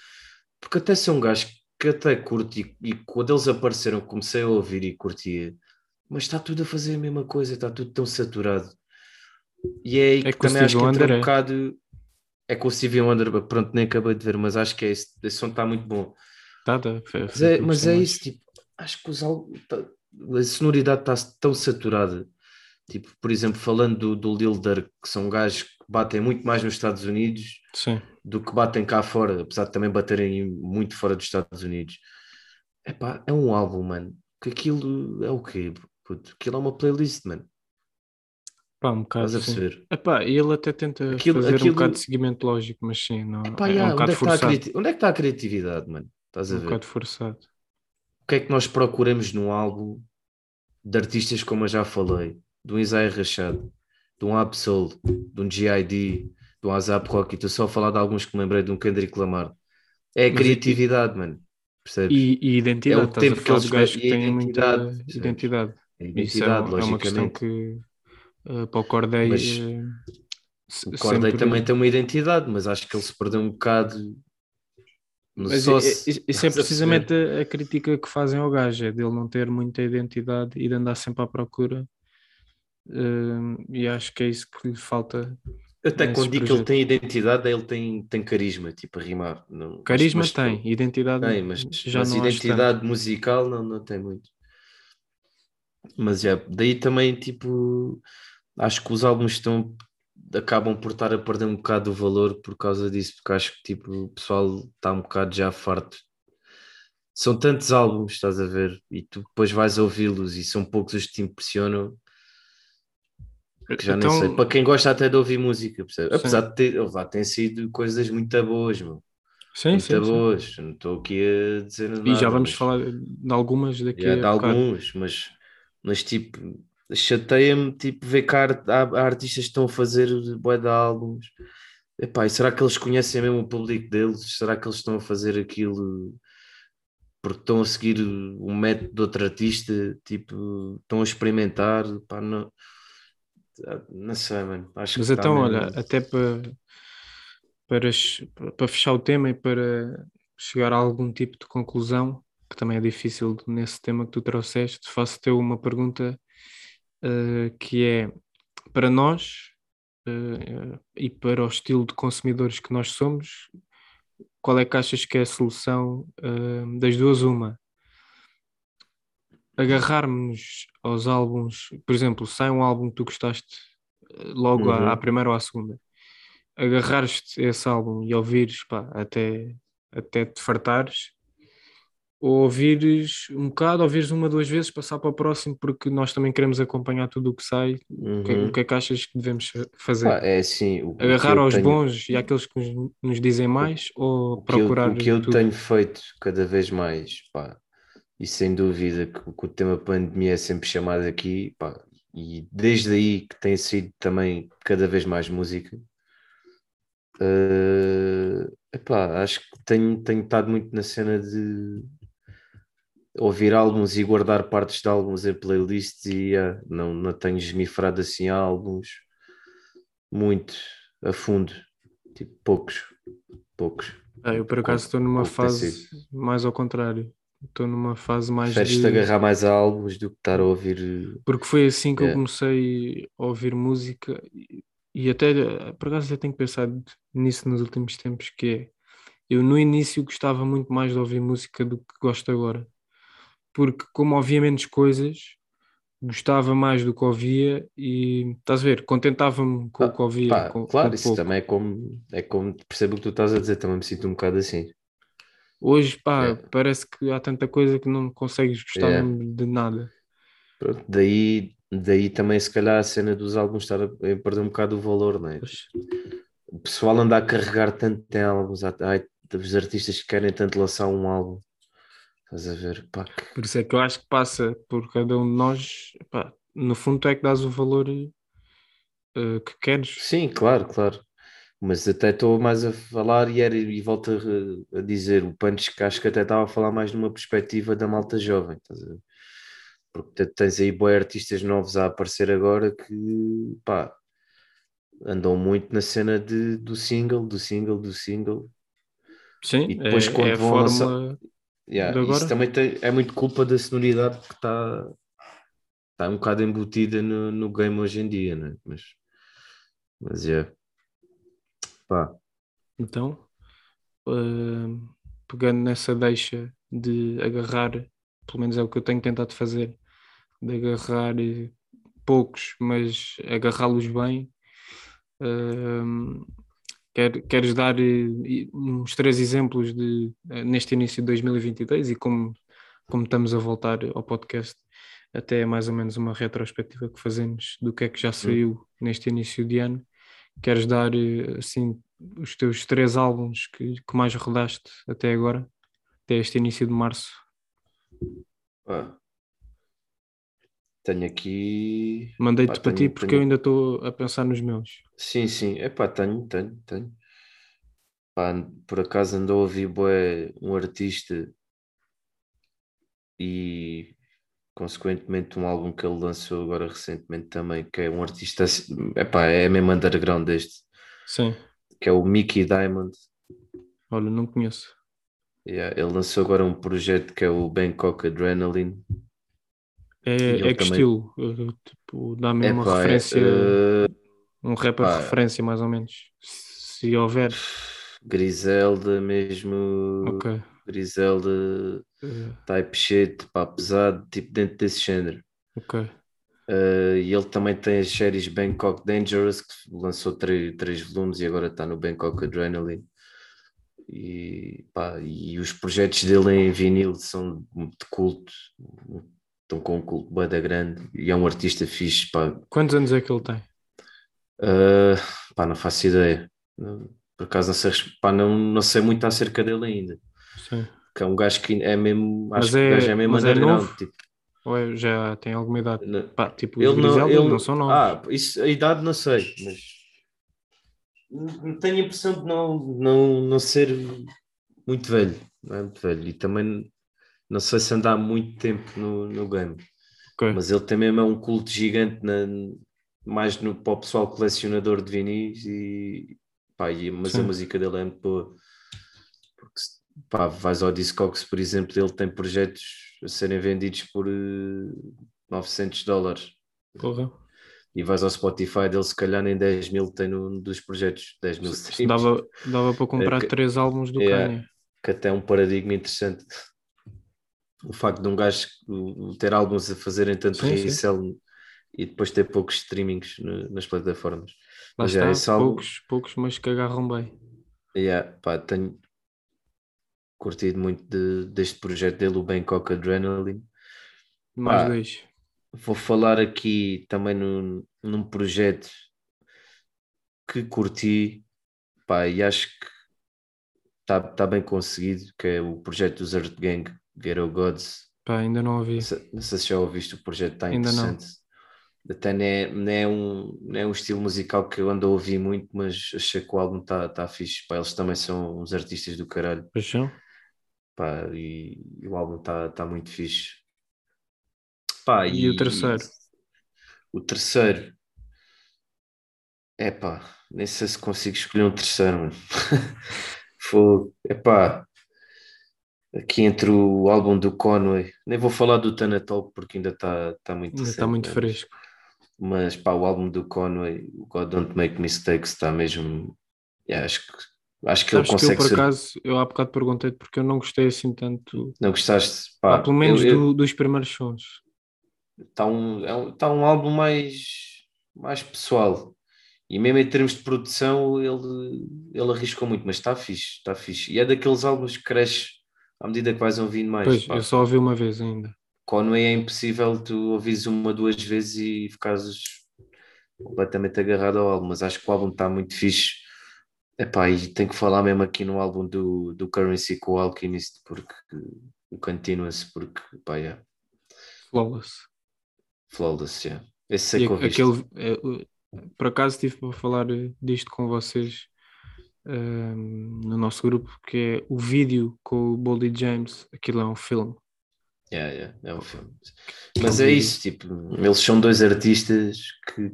Porque até são gajos que até curto e, quando eles apareceram comecei a ouvir e curtia, mas está tudo a fazer a mesma coisa, está tudo tão saturado. E é aí É que que o também acho que entra um é. bocado. É com o Stevie Wonder, pronto, nem acabei de ver, mas acho que é esse, esse som está muito bom. Tá, tá, foi- Mas é, que mas é isso, tipo, acho que os tá- a sonoridade está tão saturada. Tipo, por exemplo, falando do, do Lil Durk, que são gajos que batem muito mais nos Estados Unidos Sim. Do que batem cá fora, apesar de também baterem muito fora dos Estados Unidos. Epá, é um álbum, mano, que aquilo é o quê? puto? Aquilo é uma playlist, mano. Pá, um bocado. Estás a perceber? Epá, e ele até tenta Aquilo- fazer aquilo- um bocado de seguimento lógico, mas sim, não, Epá, é, yeah, um onde, é que está a forçado. criati- onde é que está a criatividade, mano? Estás a Um ver? bocado forçado. o que é que nós procuramos num álbum de artistas como eu já falei, de um Isaiah Rachado, de um Absol, de um G.I.D., um Azap Rocky, estou só a falar de alguns que me lembrei de um Kendrick Lamar. É a Mas criatividade, mano. Percebes? E, e identidade, É o tempo que eles que e têm muita identidade, percebes? identidade. Isso é, identidade, um- é uma questão logicamente. que eh, para o Corday Mas eh, se- O Corday sempre- também tem uma identidade, mas acho que ele se perdeu um bocado no Mas é- é- isso é precisamente a, a crítica que fazem ao gajo, é dele não ter muita identidade e de andar sempre à procura. Eh, e acho que é isso que lhe falta. Até quando digo que ele tem identidade, ele tem, tem carisma, tipo a rimar. Não, Carisma mas- tem, identidade Tem, mas, já mas não identidade musical não, não tem muito. Mas já, daí também, tipo, acho que os álbuns estão, acabam por estar a perder um bocado o valor por causa disso, porque acho que tipo, o pessoal está um bocado já farto. São tantos álbuns, estás a ver, e tu depois vais ouvi-los e são poucos os que te impressionam que já Então, nem sei. Para quem gosta até de ouvir música, percebe? Sim. Apesar de ter, lá tem sido coisas muito boas, meu. Sim, muito sim, sim. boas. Não estou aqui a dizer nada. E já vamos mas- falar de algumas daqui Já, a de alguns, mas, mas tipo, chateia-me tipo, ver que há, há- artistas que estão a fazer bué de álbuns. Epá, e será que eles conhecem mesmo o público deles? Será que eles estão a fazer aquilo porque estão a seguir o método de outro artista? Tipo, estão a experimentar? Pá, não, não sei, mano. Acho Mas está então, mesmo- olha, até para, para, para fechar o tema e para chegar a algum tipo de conclusão, que também é difícil nesse tema que tu trouxeste, faço-te uma pergunta eh, que é para nós eh, e para o estilo de consumidores que nós somos, qual é que achas que é a solução eh, das duas? Uma, agarrarmos aos álbuns, por exemplo, sai um álbum que tu gostaste eh, logo à, Uhum. à primeira ou à segunda, agarrares-te a esse álbum e ouvires pá, até, até te fartares, ou ouvires um bocado, ouvires uma, duas vezes, passar para o próximo, porque nós também queremos acompanhar tudo o que sai. O, que, Uhum. o que é que achas que devemos fa- fazer? Pá, é assim, o, Agarrar aos tenho- bons e àqueles que nos, nos dizem mais, ou que eu, procurar o que eu tudo? tenho feito cada vez mais, pá, e sem dúvida que, o- que o tema pandemia é sempre chamado aqui, pá, e desde aí que tem sido também cada vez mais música. Eh, epá, acho que tenho, tenho estado muito na cena de ouvir álbuns e guardar partes de álbuns em playlists e ah, não, não tenho esmifrado assim álbuns muito a fundo, tipo poucos, poucos. Ah, eu por acaso estou numa fase mais ao contrário. Estou numa fase mais Preferes-te de... agarrar mais a álbuns do que estar a ouvir. Porque foi assim que eu Yeah. comecei a ouvir música e, e até, por acaso, até tenho pensado nisso nos últimos tempos, que é, eu no início gostava muito mais de ouvir música do que gosto agora. Porque como ouvia menos coisas, gostava mais do que ouvia e, estás a ver, contentava-me com o que ouvia. Pá, com, claro, com isso pouco. também é como, é como percebo o que tu estás a dizer, também me sinto um bocado assim. Hoje, pá, Yeah. parece que há tanta coisa que não consegues gostar mesmo de nada. Pronto, daí, daí também, se calhar, a cena dos álbuns estar a, perder um bocado o valor, não é? O pessoal anda a carregar tanto em álbuns, há os artistas que querem tanto lançar um álbum. Estás a ver? Pá, Por isso é que eu acho que passa por cada um de nós. pá, no fundo, tu é que dás o valor eh, que queres. Sim, claro, claro. Mas até estou mais a falar e, era, e volto a, a dizer o Punch que acho que até estava a falar mais numa perspectiva da malta jovem? Porque te- tens aí boi artistas novos a aparecer agora que pá, andam muito na cena de, do single, do single, do single. Sim, E depois é, quando é a vão lançar-. Yeah? Isso também tem- é muito culpa da sonoridade que está tá um bocado embutida no, no game hoje em dia, né? Mas, mas é. Pá, Então, eh, pegando nessa deixa de agarrar, pelo menos é o que eu tenho tentado fazer, de agarrar eh, poucos, mas agarrá-los bem. eh, quer- queres dar eh, uns três exemplos de, eh, neste início de 2022 e como, como estamos a voltar ao podcast, até é mais ou menos uma retrospectiva que fazemos do que é que já saiu neste início de ano. Queres dar eh, assim os teus três álbuns que, que mais rodaste até agora, até este início de março? pá. Tenho aqui. Mandei-te para ti porque tenho- eu ainda estou a pensar nos meus. Sim, sim. É pá, tenho, tenho, tenho. Pá, por acaso andou a ouvir bué, um artista e consequentemente um álbum que ele lançou agora recentemente também, que é um artista, epá, é mesmo underground deste, Sim, que é o Mickey Diamond. olha, não conheço. Yeah, ele lançou agora um projeto que é o Bangkok Adrenaline. É, é que também- estilo? Tipo, dá-me uma é, referência, eh, um rapper pá. de referência, mais ou menos. Se houver, Griselda mesmo, ok. Griselda Eh, type shit, pá, pesado, tipo dentro desse género. ok. Uh, e ele também tem as séries Bangkok Dangerous, que lançou três, três volumes e agora está no Bangkok Adrenaline. E, pá, e os projetos dele em vinil são de culto, estão com um culto bué da grande e é um artista fixe, pá. Quantos anos é que ele tem? Uh, pá, não faço ideia. Por acaso não sei, pá, não, não sei muito acerca dele ainda. Sim. Que é um gajo que é mesmo, acho Mas que o é- gajo é mesmo mas é novo? tipo, Ou é- já tem alguma idade? não- Pá, tipo, Ele não, ele não são novos. Ah, isso, a idade não sei, mas tenho a impressão de não, não, não ser muito velho, não é muito velho. E também não sei se anda há muito tempo no, no game, Ok. mas ele também é um culto gigante na, mais no, para o pessoal colecionador de vinis e pá, e- mas a Sim. música dele é muito boa. Pá, vais ao Discogs, por exemplo, ele tem projetos a serem vendidos por eh, 900 dólares Porra. e vais ao Spotify dele, se calhar nem 10 mil tem num dos projetos, 10 mil streams, Dava, dava para comprar É três álbuns do Yeah. Kanye. que até é um paradigma interessante. O facto de um gajo ter álbuns a fazerem tanto Sim, sim. resell e depois ter poucos streamings nas plataformas. Lá Mas está, é, esse álbum- poucos, poucos, mas que agarram bem. Yeah, pá, tenho curtido muito de- deste projeto dele, o Bangkok Adrenaline. Mais Pá. dois. Vou falar aqui também num, num projeto que curti, pá, e acho que está tá bem conseguido, que é o projeto dos Earth Gang, Ghetto Gods. Pá, ainda não ouvi. Não sei, não sei se já ouviste o projeto, está Ainda não. interessante. Até não é, não, é um, não é um estilo musical que eu ando a ouvir muito, mas achei que o álbum está tá fixe. Pá, eles também são uns artistas do caralho. Paixão? Pá, e, e o álbum está tá muito fixe. Pá, E o terceiro? O terceiro. É pá, nem sei se consigo escolher um terceiro, mano. Foi, é pá, aqui entre o álbum do Conway, nem vou falar do Tana Talk porque ainda está tá muito Ainda está muito né? fresco. Mas pá, o álbum do Conway, o God Don't Make Mistakes, está mesmo. yeah, acho que, acho que ele Sabes que eu, consegue por ser. acaso, eu há bocado perguntei-te porque eu não gostei assim tanto. Não gostaste? Pá, Pá, pelo menos eu- eu- do- dos primeiros sons. está um, é um, tá um álbum mais, mais pessoal. E mesmo em termos de produção, ele, ele arriscou muito, mas está fixe, está fixe. E é daqueles álbuns que cresce à medida que vais ouvindo mais. Pois, pá. eu só ouvi uma vez ainda. Conway é impossível tu ouvires uma, duas vezes e ficares completamente agarrado ao álbum, mas acho que o álbum está muito fixe. Epá, e tenho que falar mesmo aqui no álbum do, do Currency com o Alchemist, porque o Continuous, porque pá, yeah, Flawless. flawless, yeah. Esse sei E aquele, é, por acaso estive para falar eh, disto com vocês ahm, no nosso grupo, que é o vídeo com o Boldy James. Aquilo é um filme. Yeah, yeah, é um filme. Mas é isso, tipo, eles são dois artistas que,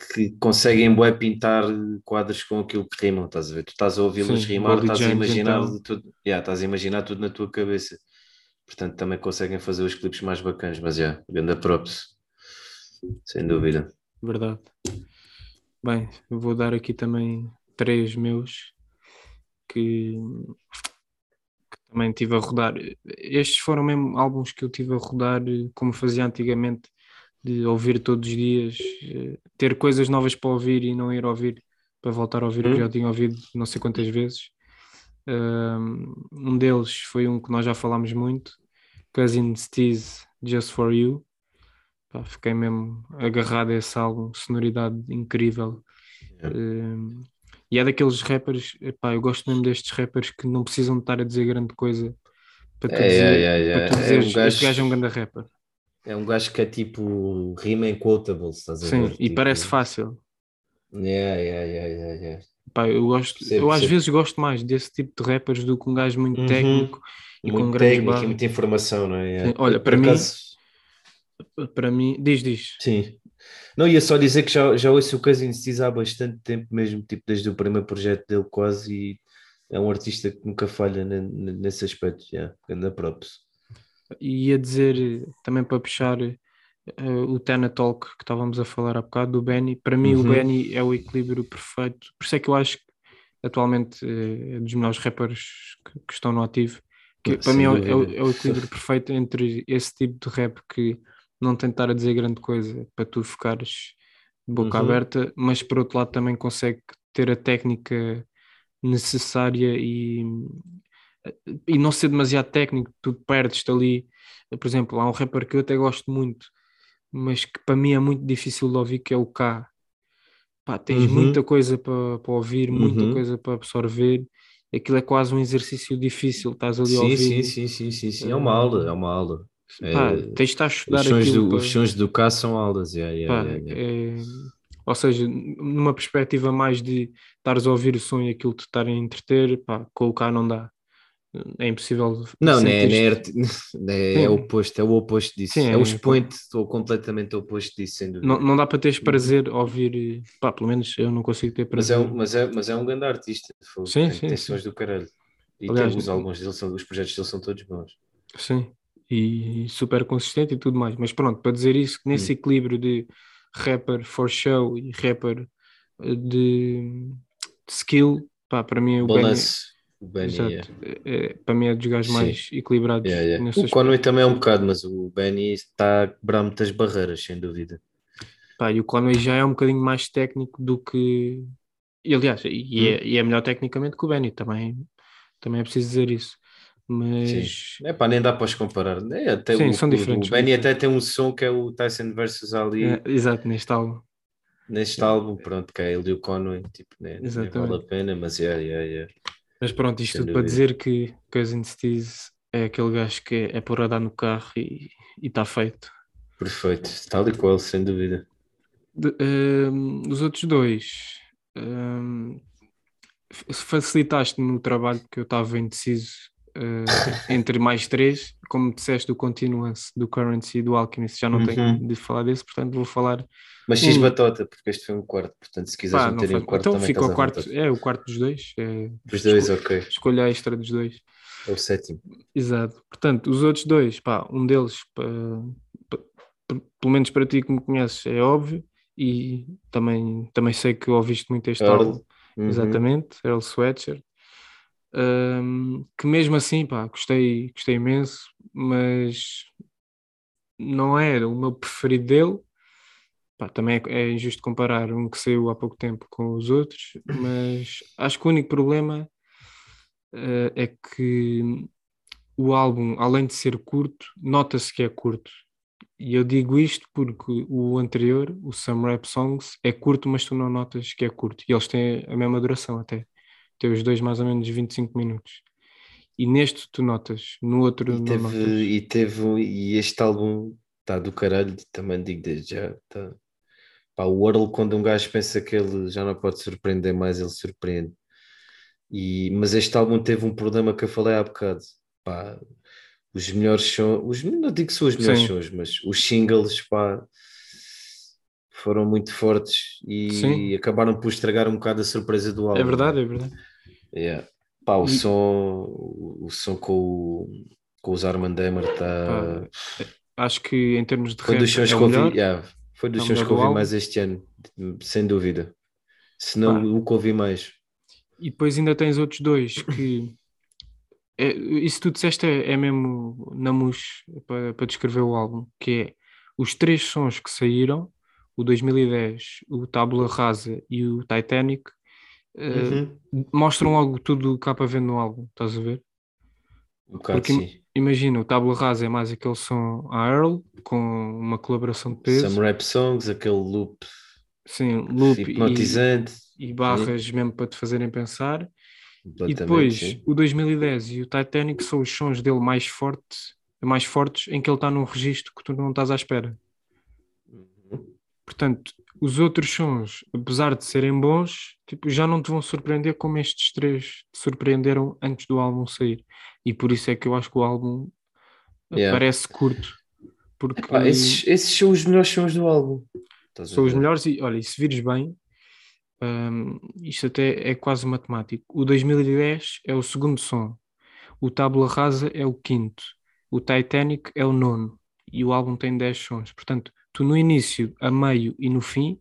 que conseguem bué pintar quadros com aquilo que rimam, estás a ver? Tu estás a ouvi-los rimar, Boldy estás a James, imaginar então. tudo, yeah, estás a imaginar tudo na tua cabeça. Portanto, também conseguem fazer os clipes mais bacanas, mas é, yeah, grande props, sem dúvida. Verdade. Bem, eu vou dar aqui também três meus que, que também tive a rodar. Estes foram mesmo álbuns que eu tive a rodar eh, como fazia antigamente, de ouvir todos os dias, eh, ter coisas novas para ouvir e não ir ouvir para voltar a ouvir o que Hum. já tinha ouvido não sei quantas vezes. Um deles foi um que nós já falámos muito, Cousin Steez Just For You. Pá, fiquei mesmo agarrado a esse álbum, sonoridade incrível. Yeah. Um, e é daqueles rappers, epá, eu gosto mesmo destes rappers que não precisam de estar a dizer grande coisa para tu É, dizer, é, é, para tu é. É um gajo- este gajo é um grande rapper. É um gajo que é tipo rima em quotables, estás a Sim, ver? e Tipo, parece fácil. Yeah, yeah, yeah, yeah, yeah. Pá, eu gosto, Percebo, eu às vezes gosto mais desse tipo de rappers do que um gajo muito Uhum. técnico e Muito com técnico e muita informação, não é? Sim, olha, Por para mim- acaso- Para mim, diz, diz. Sim. Não, ia só dizer que já, já ouço o Cousin Steez há bastante tempo mesmo, tipo desde o primeiro projeto dele quase, e é um artista que nunca falha ne- ne- nesse aspecto, já, anda props. E ia dizer também para puxar eh, o Tana Talk que estávamos a falar há bocado do Benny. Para mim, Uhum. o Benny é o equilíbrio perfeito. Por isso é que eu acho que atualmente eh, é dos melhores rappers que, que estão no ativo. Que, para mim é o, é o- é o equilíbrio perfeito entre esse tipo de rap que não estar a dizer grande coisa para tu ficares de boca Uhum. aberta, mas por outro lado também consegue ter a técnica necessária e, e não ser demasiado técnico, tu perdes-te ali. Por exemplo, há um rapper que eu até gosto muito, mas que para mim é muito difícil de ouvir, que é o K. Pá, tens Uhum. muita coisa para, para ouvir, muita Uhum. coisa para absorver. Aquilo é quase um exercício difícil, estás ali a Sim, ouvir. sim, sim, sim, sim, sim, é uma aula, é uma aula. Pá, É, tens de estar a estudar os, sons do, para- os sons do cá são aulas, yeah, yeah, Pá, yeah. é- ou seja, numa perspectiva mais de estares a ouvir o som e aquilo te estar a entreter, pá, com o K não dá. É impossível. Não, não é, é, não é, Sim. é o oposto, é o oposto disso. Sim, é, é- o expoente, ou completamente oposto disso, sem dúvida. Não, não dá para teres prazer a ouvir, pá, pelo menos eu não consigo ter Mas é, prazer. mas, é, mas é um grande artista. fogo, Sim, tem, sim, tem sim. sons do caralho. E Aliás, tem, os álbuns dele, são, os projetos dele são todos bons. Sim, e super consistente e tudo mais. Mas pronto, para dizer isso, que Hum. nesse equilíbrio de rapper for show e rapper eh, de, de skill, pá, para mim o Balance, o Benny. yeah. é- é- para mim é dos gajos mais equilibrados Yeah, yeah. O aspecto. Conway também é um bocado, mas o Benny está a quebrar muitas barreiras, sem dúvida. Pá, e o Conway já é um bocadinho mais técnico do que. E, aliás, e, é, e é melhor tecnicamente que o Benny, também, também é preciso dizer isso. Mas Sim. É pá, nem dá para os comparar. É, até Sim, o, são diferentes, O Benny até tem um som que é o Tyson versus Ali é, exato, neste álbum. neste álbum, pronto, que é ele e o Conway, tipo, nem, nem Exatamente. vale a pena, mas yeah, yeah, yeah. Mas pronto, isto tudo para dizer que Cousin Steez é aquele gajo que é por andar no carro e está feito. perfeito, tal e qual, sem dúvida. De- ehm, os outros dois, ehm, f- facilitaste-me no trabalho que eu estava indeciso eh, entre mais três, como disseste, o Continuance, do Currency e do Alchemist, já não tenho Uhum. de falar desse, portanto vou falar. Mas X Hum. batota, porque este foi um quarto, portanto, se quiseres Pá, meter em um quarto então também fica o quarto, vontade. é o quarto dos dois, é Os dois, ok. escolha extra dos dois. É o sétimo. Exato. Portanto, os outros dois, pá, um deles, pá, pelo menos para ti que me conheces, é óbvio, e também, também sei que ouviste muito este Earl. álbum. Uhum. Exatamente, Earl Sweatshirt. Ahm, que mesmo assim, pá, gostei, gostei imenso, mas não era o meu preferido dele. Pá, também é, é injusto comparar um que saiu há pouco tempo com os outros, mas acho que o único problema eh, é que o álbum, além de ser curto, nota-se que é curto. E eu digo isto porque o anterior, o Some Rap Songs, é curto, mas tu não notas que é curto. E eles têm a mesma duração até. Tem os dois mais ou menos 25 minutos. E neste tu notas, no outro E não teve, notas. e teve, e este álbum está do caralho, também digo desde já, está Pá, o Earl, quando um gajo pensa que ele já não pode surpreender mais, ele surpreende. E, mas este álbum teve um problema que eu falei há bocado. Pá, os melhores sons, os, não digo que são os melhores sons, mas os singles, pá, foram muito fortes e Sim. acabaram por estragar um bocado a surpresa do álbum. É verdade, é verdade. Yeah. Pá, o E- som, o, o som com, o- com os Armand Hammer está. Acho que em termos de Foi rap dos sons é que ouvi, yeah, foi dos sons que ouvi mais este ano, sem dúvida. Se não, Pá. o que ouvi mais. E depois ainda tens outros dois que é, isso que tu disseste é, é mesmo na mus para, para descrever o álbum, que é os três sons que saíram, o 2010, o Tábula Rasa e o Titanic, eh, Uhum. mostram logo tudo o que há para ver no álbum, estás a ver? Um bocado porque- sim. Imagina, o Tábula Rasa é mais aquele som a Earl, com uma colaboração de peso, Some rap songs, aquele loop sim, loop e, hipnotizante. e barras mesmo para te fazerem pensar. E depois, sim. o 2010 e o Titanic são os sons dele mais, forte, mais fortes, em que ele está num registro que tu não estás à espera. Uhum. Portanto, os outros sons, apesar de serem bons, tipo, já não te vão surpreender como estes três te surpreenderam antes do álbum sair. E por isso é que eu acho que o álbum Yeah. parece curto. Porque Pá, esses, esses são os melhores sons do álbum. São os melhores e, olha, e se vires bem, hum, isto até é quase matemático. O 2010 é o segundo som, o Tábula Rasa é o quinto, o Titanic é o nono e o álbum tem 10 sons. Portanto, tu no início, a meio e no fim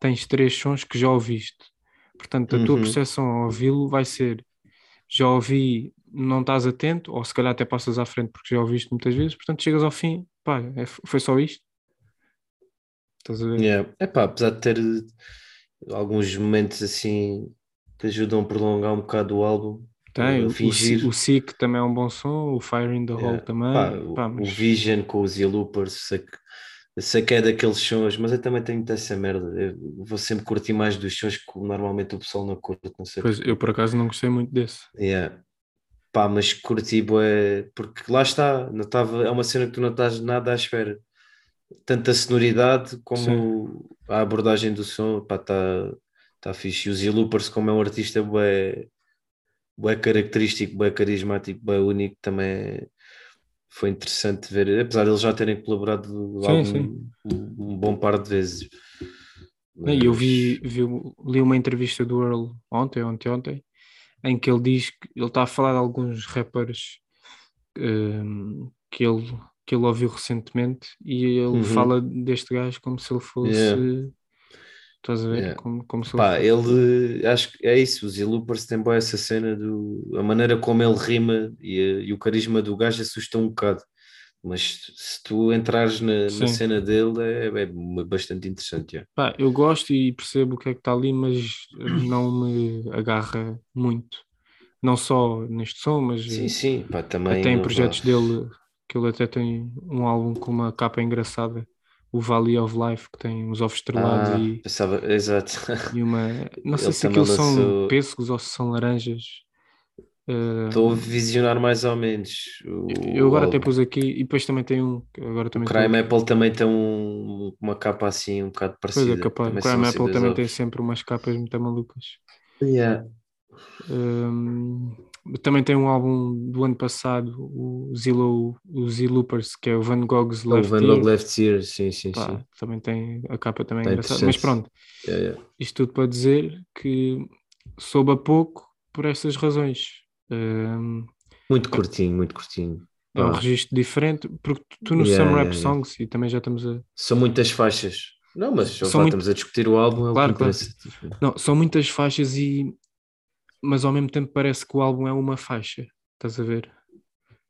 tens três sons que já ouviste. Portanto, a tua Uhum. percepção ao ouvi-lo vai ser já ouvi, não estás atento, ou se calhar até passas à frente porque já ouviste muitas vezes, portanto chegas ao fim, pá, é- foi só isto. Estás a ver? Yeah. Epá, apesar de ter eh, alguns momentos assim que ajudam a prolongar um bocado o álbum. Tem, a o, o, fingir. O Sick também é um bom som, o Fire in the Hole Yeah. também. Pá, o, pá, o mas- Vision com os Loopers, sei que, eu sei que é daqueles sons, mas eu também tenho muita essa merda. Eu vou sempre curtir mais dos sons que normalmente o pessoal não curte, não sei. pois, eu por acaso não gostei muito desse. Yeah. Pá, mas curti bué, porque lá está, não tava, é uma cena que tu não estás nada à espera. Tanto a sonoridade como a abordagem do som, pá, está tá fixe. E o Z Loopers, como é um artista bué, bué característico, bué carismático, bué único, também é- foi interessante ver, apesar de eles já terem colaborado Sim, algum- sim. Um, um bom par de vezes. E eu Mas- vi, vi, li uma entrevista do Earl ontem, ontem, ontem, em que ele diz que ele está a falar de alguns rappers hum, que, ele, que ele ouviu recentemente e ele Uhum. fala deste gajo como se ele fosse. Yeah. Estás a ver? Yeah. Como, como se Pá, ele acho que é isso, os Loopers têm boa essa cena do a maneira como ele rima e, a- e o carisma do gajo assusta um bocado. Mas se tu entrares na, na cena dele é, é bastante interessante. já. Pá, eu gosto e percebo o que é que está ali, mas não me agarra muito. Não só neste som, mas Sim, sim, pá, também. até em projetos dele, que ele até tem um álbum com uma capa engraçada, o Valley of Life, que tem uns ovos estrelados Ah, e, pensava, exato. e uma. Não sei Ele se aquilo são lançou- pêssegos ou se são laranjas. Eh, Estou a visionar mais ou menos. O, eu agora até pus aqui e depois também tem um. Agora O também Crime estou- Apple também tem um- uma capa assim um bocado Pois parecida. é, capaz. Também Crime são Apple também tem ovos. sempre umas capas muito malucas. Yeah. Hum, também tem um álbum do ano passado, o Zillow, o Z-Loopers, que é o Van Gogh's O Left Van Ear. Gogh Left Ear, sim, sim, Pá, sim. também tem a capa também é Tá engraçada. Mas pronto, Yeah, yeah. isto tudo para dizer que soube a pouco por essas razões. Hum, Muito curtinho, muito curtinho. é um Pá, registro diferente, porque tu no Yeah, Some Rap yeah. Songs, e também já estamos a. São muitas faixas. Não, mas só muito- estamos a discutir o álbum, é Claro, o que claro. Não, são muitas faixas e. Mas ao mesmo tempo parece que o álbum é uma faixa. Estás a ver?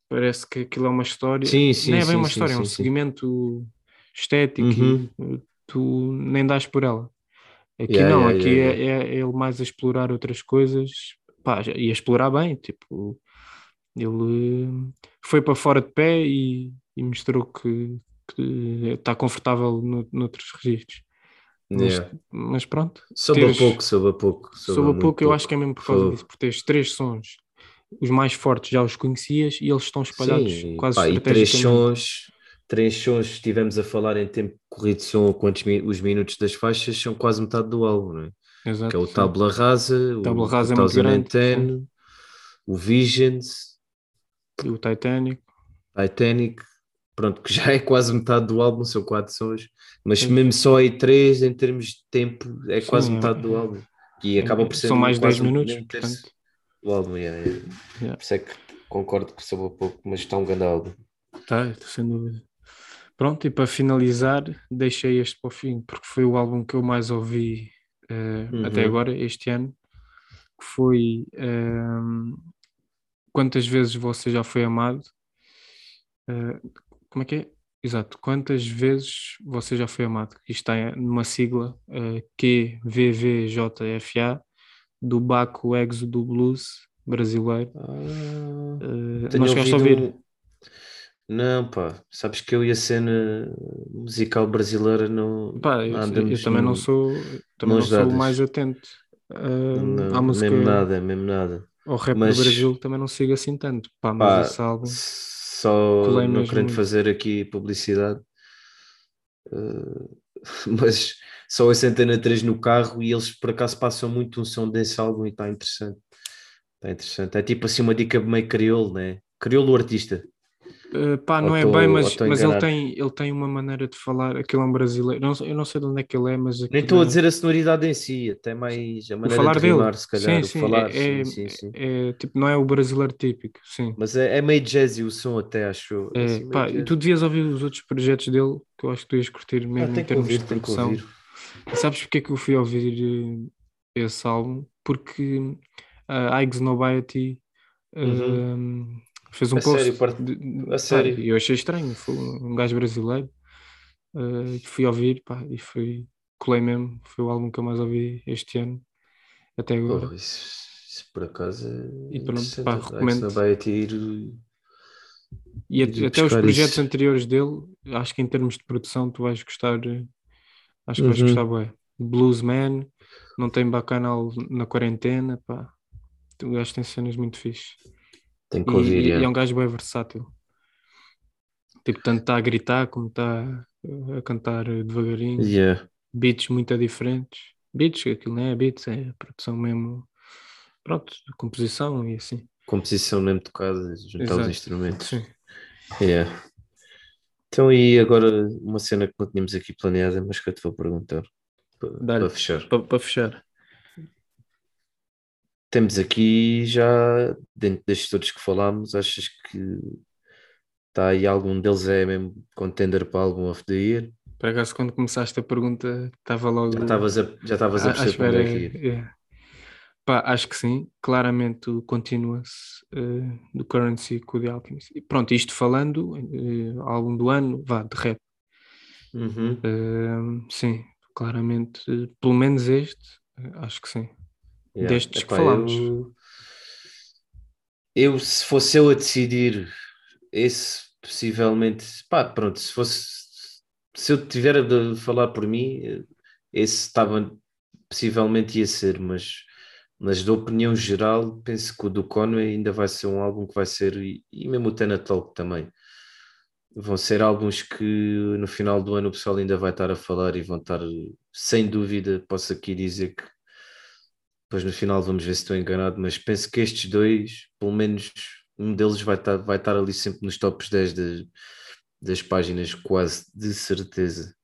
Parece que aquilo é uma história. Sim, sim, Nem é bem sim, uma sim, história, é um sim, sim. segmento estético Uhum. tu nem dás por ela. Aqui Yeah, não, yeah, aqui yeah, é, é ele mais a explorar outras coisas pá, e a explorar bem. Tipo, ele uh, foi para fora de pé e, e mostrou que, que está confortável no, noutros registros. Mas, Yeah. mas pronto, Soube teres- a pouco, soube a pouco. soube a muito pouco, eu acho que é mesmo por causa Soube. disso, por teres três sons, os mais fortes já os conhecias e eles estão espalhados Sim, quase pá, e três sons, três sons estivemos a falar em tempo corrido são quantos os minutos das faixas são quase metade do álbum, não é? Exato. Que é o. Tabla Rasa, o Rasa é muito 2010, o Visions, E o Titanic. Titanic, pronto, que já é quase metade do álbum, são quatro sons, mas mesmo só aí três em termos de tempo é Sim, quase é. metade do álbum. E acaba por ser São mais quase 10 um- minutos, um portanto. do álbum. Yeah, yeah. Yeah. Por isso é que concordo que soube pouco, mas está um grande álbum. Tá, sem dúvida. Pronto, e para finalizar, deixei este para o fim, porque foi o álbum que eu mais ouvi eh, Uhum. até agora, este ano, que foi ehm, Quantas vezes você já foi amado? Eh, como é que é? Exato, quantas vezes você já foi amado? Isto está numa sigla eh, QVVJFA do Baco Exo do Blues brasileiro. Eh, Tenho não chegaste a ouvir? Não, pá, sabes que eu e a cena musical brasileira não Pá, eu, eu também não sou, também não sou mais atento uh, não, à música, mesmo nada, mesmo nada. ao rap Mas- do Brasil, também não sigo assim tanto. Pá, Pá, mas esse álbum, só colei não querendo muito. fazer aqui publicidade, eh, mas só essa antena 3 no carro e eles por acaso passam muito um som desse álbum e está interessante. Está interessante. É tipo assim uma dica meio crioulo, né? Crioulo artista. Uh, pá, não ou é tô- bem, mas, mas ele, tem, ele tem uma maneira de falar, aquele é um brasileiro, não, eu não sei de onde é que ele é, mas Nem estou a é- dizer a sonoridade em si, até mais a o maneira falar de dele, se calhar, sim, sim, falar, é, sim, sim, sim. é tipo, não é o brasileiro típico, sim. Mas é, é meio jazzy o som até, acho. É, assim, pá, jazzy. tu devias ouvir os outros projetos dele, que eu acho que tu ias curtir Ah, mesmo em tem que termos ouvir, de produção. sabes porque é que eu fui ouvir eh, esse álbum? Porque a Ike's Nobiety Uhum. eh, fez um A post. sério, parte- de- a sério? E eu achei estranho, foi um gajo brasileiro. eh, fui ouvir pá, e foi, colei mesmo. Foi o álbum que eu mais ouvi este ano, até agora. Porra, isso, isso por acaso é E pronto, pá, recomendo. não vai a ir E e até os projetos isso. anteriores dele, acho que em termos de produção, tu vais gostar. eh, Acho que vais Uhum. gostar, bué. Bluesman, não tem bacanal na quarentena, pá. O gajo tem cenas muito fixe. Tem que E, ouvir, e- e yeah. é um gajo bem versátil. Tipo, tanto está a gritar como está a cantar devagarinho. Yeah. Beats muito diferentes. Beats, aquilo não é beats, é produção mesmo. Pronto, composição e assim. Composição mesmo tocada, juntar os Exato. instrumentos. Sim. Yeah. Então, e agora uma cena que não tínhamos aqui planeada, mas que eu te vou perguntar para fechar. Para fechar. Temos aqui já, dentro destes todos que falámos, achas que está aí algum deles é mesmo contender para algum of the year? Por acaso, quando começaste a pergunta, estava logo. Já estavas a, já estavas a perceber para onde é que espera, ia. é. Pá, acho que sim, claramente o Continuous eh, do Currency com o The Alchemist. E pronto, isto falando, eh, álbum do ano, vá, de rap. Uhum. Eh, sim, claramente, pelo menos este, acho que sim. Yeah. Destes que Epá, falámos. Eu, eu, se fosse eu a decidir, esse possivelmente, pá, pronto, se fosse, se eu tiver de falar por mim, esse estava, possivelmente ia ser, mas, mas da opinião geral, penso que o do Conway ainda vai ser um álbum que vai ser, e, e mesmo o Tena Talk também, vão ser álbuns que no final do ano o pessoal ainda vai estar a falar e vão estar, sem dúvida, posso aqui dizer que depois no final vamos ver se estou enganado, mas penso que estes dois, pelo menos um deles vai estar, vai estar ali sempre nos tops 10 das, das páginas, quase de certeza.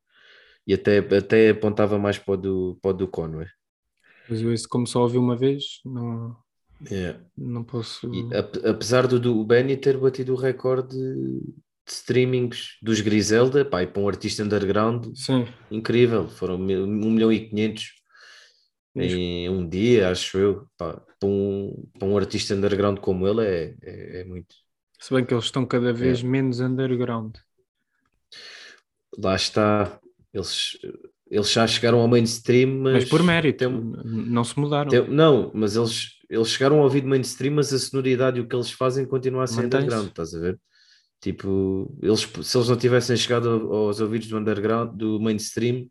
E até, até apontava mais para o do, para o do Conway. Mas eu esse, como só ouvi uma vez, não, Yeah. não posso. E, ap- apesar do, do Benny ter batido o recorde de, streamings dos Griselda, pá, para um artista underground, Sim, incrível, foram mil- 1 milhão e 500 em um dia, acho eu. Pá, para, um, para um artista underground como ele é, é, é muito. se bem que eles estão cada vez menos underground. Lá está, eles, eles já chegaram ao mainstream, mas, Mas, por mérito, tem- não se mudaram. tem- não, mas eles, eles chegaram ao ouvido mainstream, mas a sonoridade e o que eles fazem continua a ser underground, estás a ver? Tipo, eles, se eles não tivessem chegado aos ouvidos do underground, do mainstream,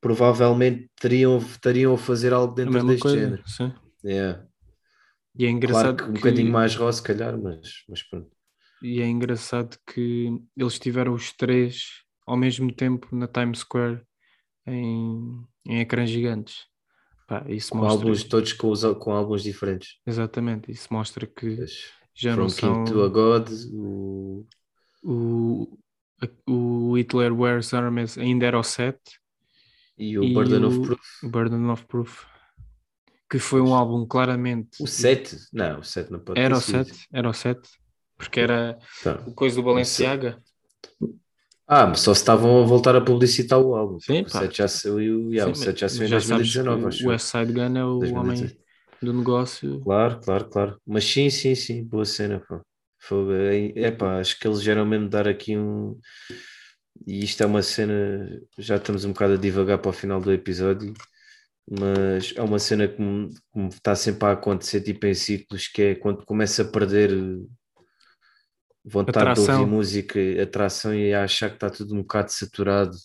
provavelmente teriam, estariam a fazer algo dentro deste coisa. género. Sim. Yeah. E é Claro engraçado que um que- bocadinho mais raw, se calhar, mas, mas pronto. e é engraçado que eles tiveram os três ao mesmo tempo na Times Square em, em ecrãs gigantes. Pá, isso Com mostra, álbuns todos com, os, com álbuns diferentes. exatamente, isso mostra que Pois, já From não King são to a God, o... o, o Hitler Wears Hermes ainda era o 7 e o e Burden o of Proof. Burden of Proof que foi um álbum claramente O 7? Não, o 7 não pode era o ter sido. 7 era o 7 porque era Tá. o coisa do Balenciaga Ah, mas só se estavam a voltar a publicitar o álbum. Sim, o pá. 7 já saiu, yeah, Sim, o 7 já saiu em já sabes 2019, que acho o eu. West Side Gun é o 2018. homem do negócio Claro, claro, claro. Mas sim, sim, sim, boa cena, pá. Fogo, É, é pá, acho que eles geram mesmo dar aqui um. E isto é uma cena, já estamos um bocado a divagar para o final do episódio, mas é uma cena que me, que me está sempre a acontecer, tipo em ciclos, que é quando começa a perder vontade de Atração. ouvir música, atração e a achar que está tudo um bocado saturado.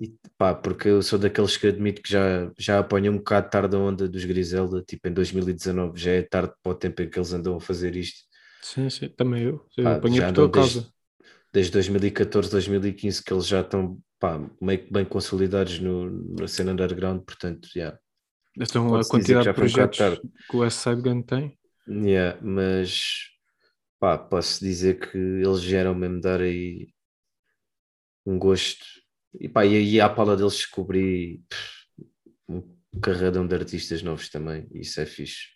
E, pá, porque eu sou daqueles que admito que já, já apanhei um bocado tarde a onda dos Griselda, tipo em 2019, já é tarde para o tempo em que eles andam a fazer isto. sim, sim, também eu eu Pá, apanhei por tua causa desde 2014, 2015 que eles já estão pá, meio que bem consolidados no, na cena underground, portanto, yeah. então a quantidade de um projetos tarde. que o West Side Gun tem Yeah, mas pá, posso dizer que eles vieram mesmo dar aí um gosto. E pá, e aí à pala deles descobri pff, um carradão de artistas novos também, e isso é fixe.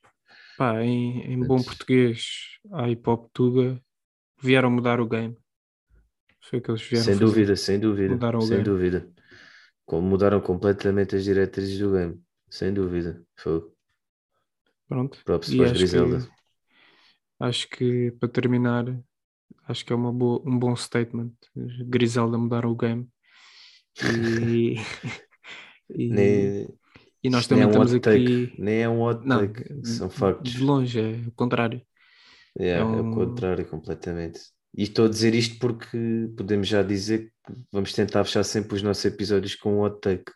Pá, em, em bom português, a hip hop Tuga vieram mudar o game. Foi que eles vieram sem fazer. dúvida, sem dúvida, Mudaram o sem game. dúvida. Como mudaram completamente as diretrizes do game, sem dúvida. Foi Pronto. E para acho Griselda. que, acho que para terminar, acho que é uma boa, um bom statement. Griselda mudaram o game. E, e, Nem, e nós também é um estamos hot aqui. take, nem é um hot Não, take, são factos. de longe, é o contrário. Yeah, É é um- o contrário, completamente. E estou a dizer isto porque podemos já dizer que vamos tentar fechar sempre os nossos episódios com um hot take.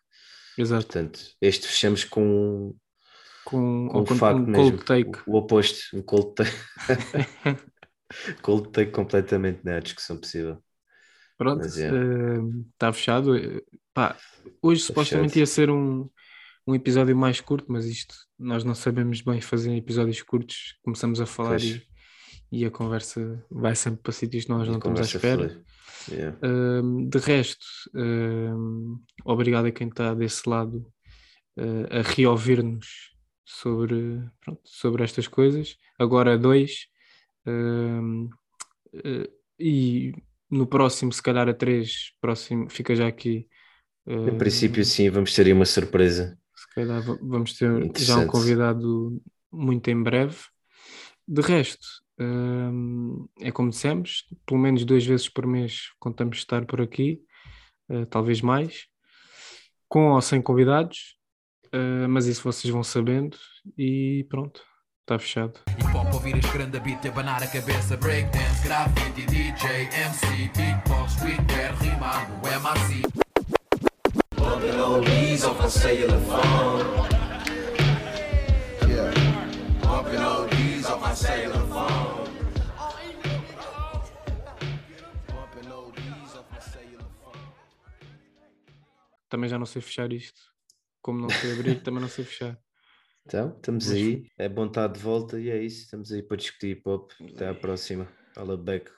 Exato. Portanto, este fechamos com, Com, com um com facto um mesmo. cold take. O, o oposto, um cold take. cold take completamente na discussão possível. Pronto, Mas é. está fechado. Pá, hoje supostamente fechado. ia ser um, um episódio mais curto, mas isto nós não sabemos bem fazer episódios curtos. Começamos a falar Pois. e, e a conversa vai sempre para sítios que nós não estamos à conversa espera. Yeah. Ahm, de resto, ahm, obrigado a quem está desse lado ah, a reouvir-nos sobre, pronto, sobre estas coisas. Agora dois. ah, e no próximo, se calhar a três, próximo, fica já aqui. Em princípio, sim, vamos ter aí uma surpresa. se calhar va- vamos ter já um convidado muito em breve. De resto, é como dissemos, pelo menos duas vezes por mês contamos estar por aqui, eh, talvez mais, com ou sem convidados, eh, mas isso vocês vão sabendo e pronto, está fechado. Hip hop ouvir este grande beat, abanar a cabeça Breakdance, graffiti, DJ, MC Beatbox, streetwear, rimado, MRC Bumping Também já não sei fechar isto, como não sei abrir, também não sei fechar. Então, estamos Mas aí. É bom estar de volta e é isso. Estamos aí para discutir hip hop. Até à próxima. Fala back.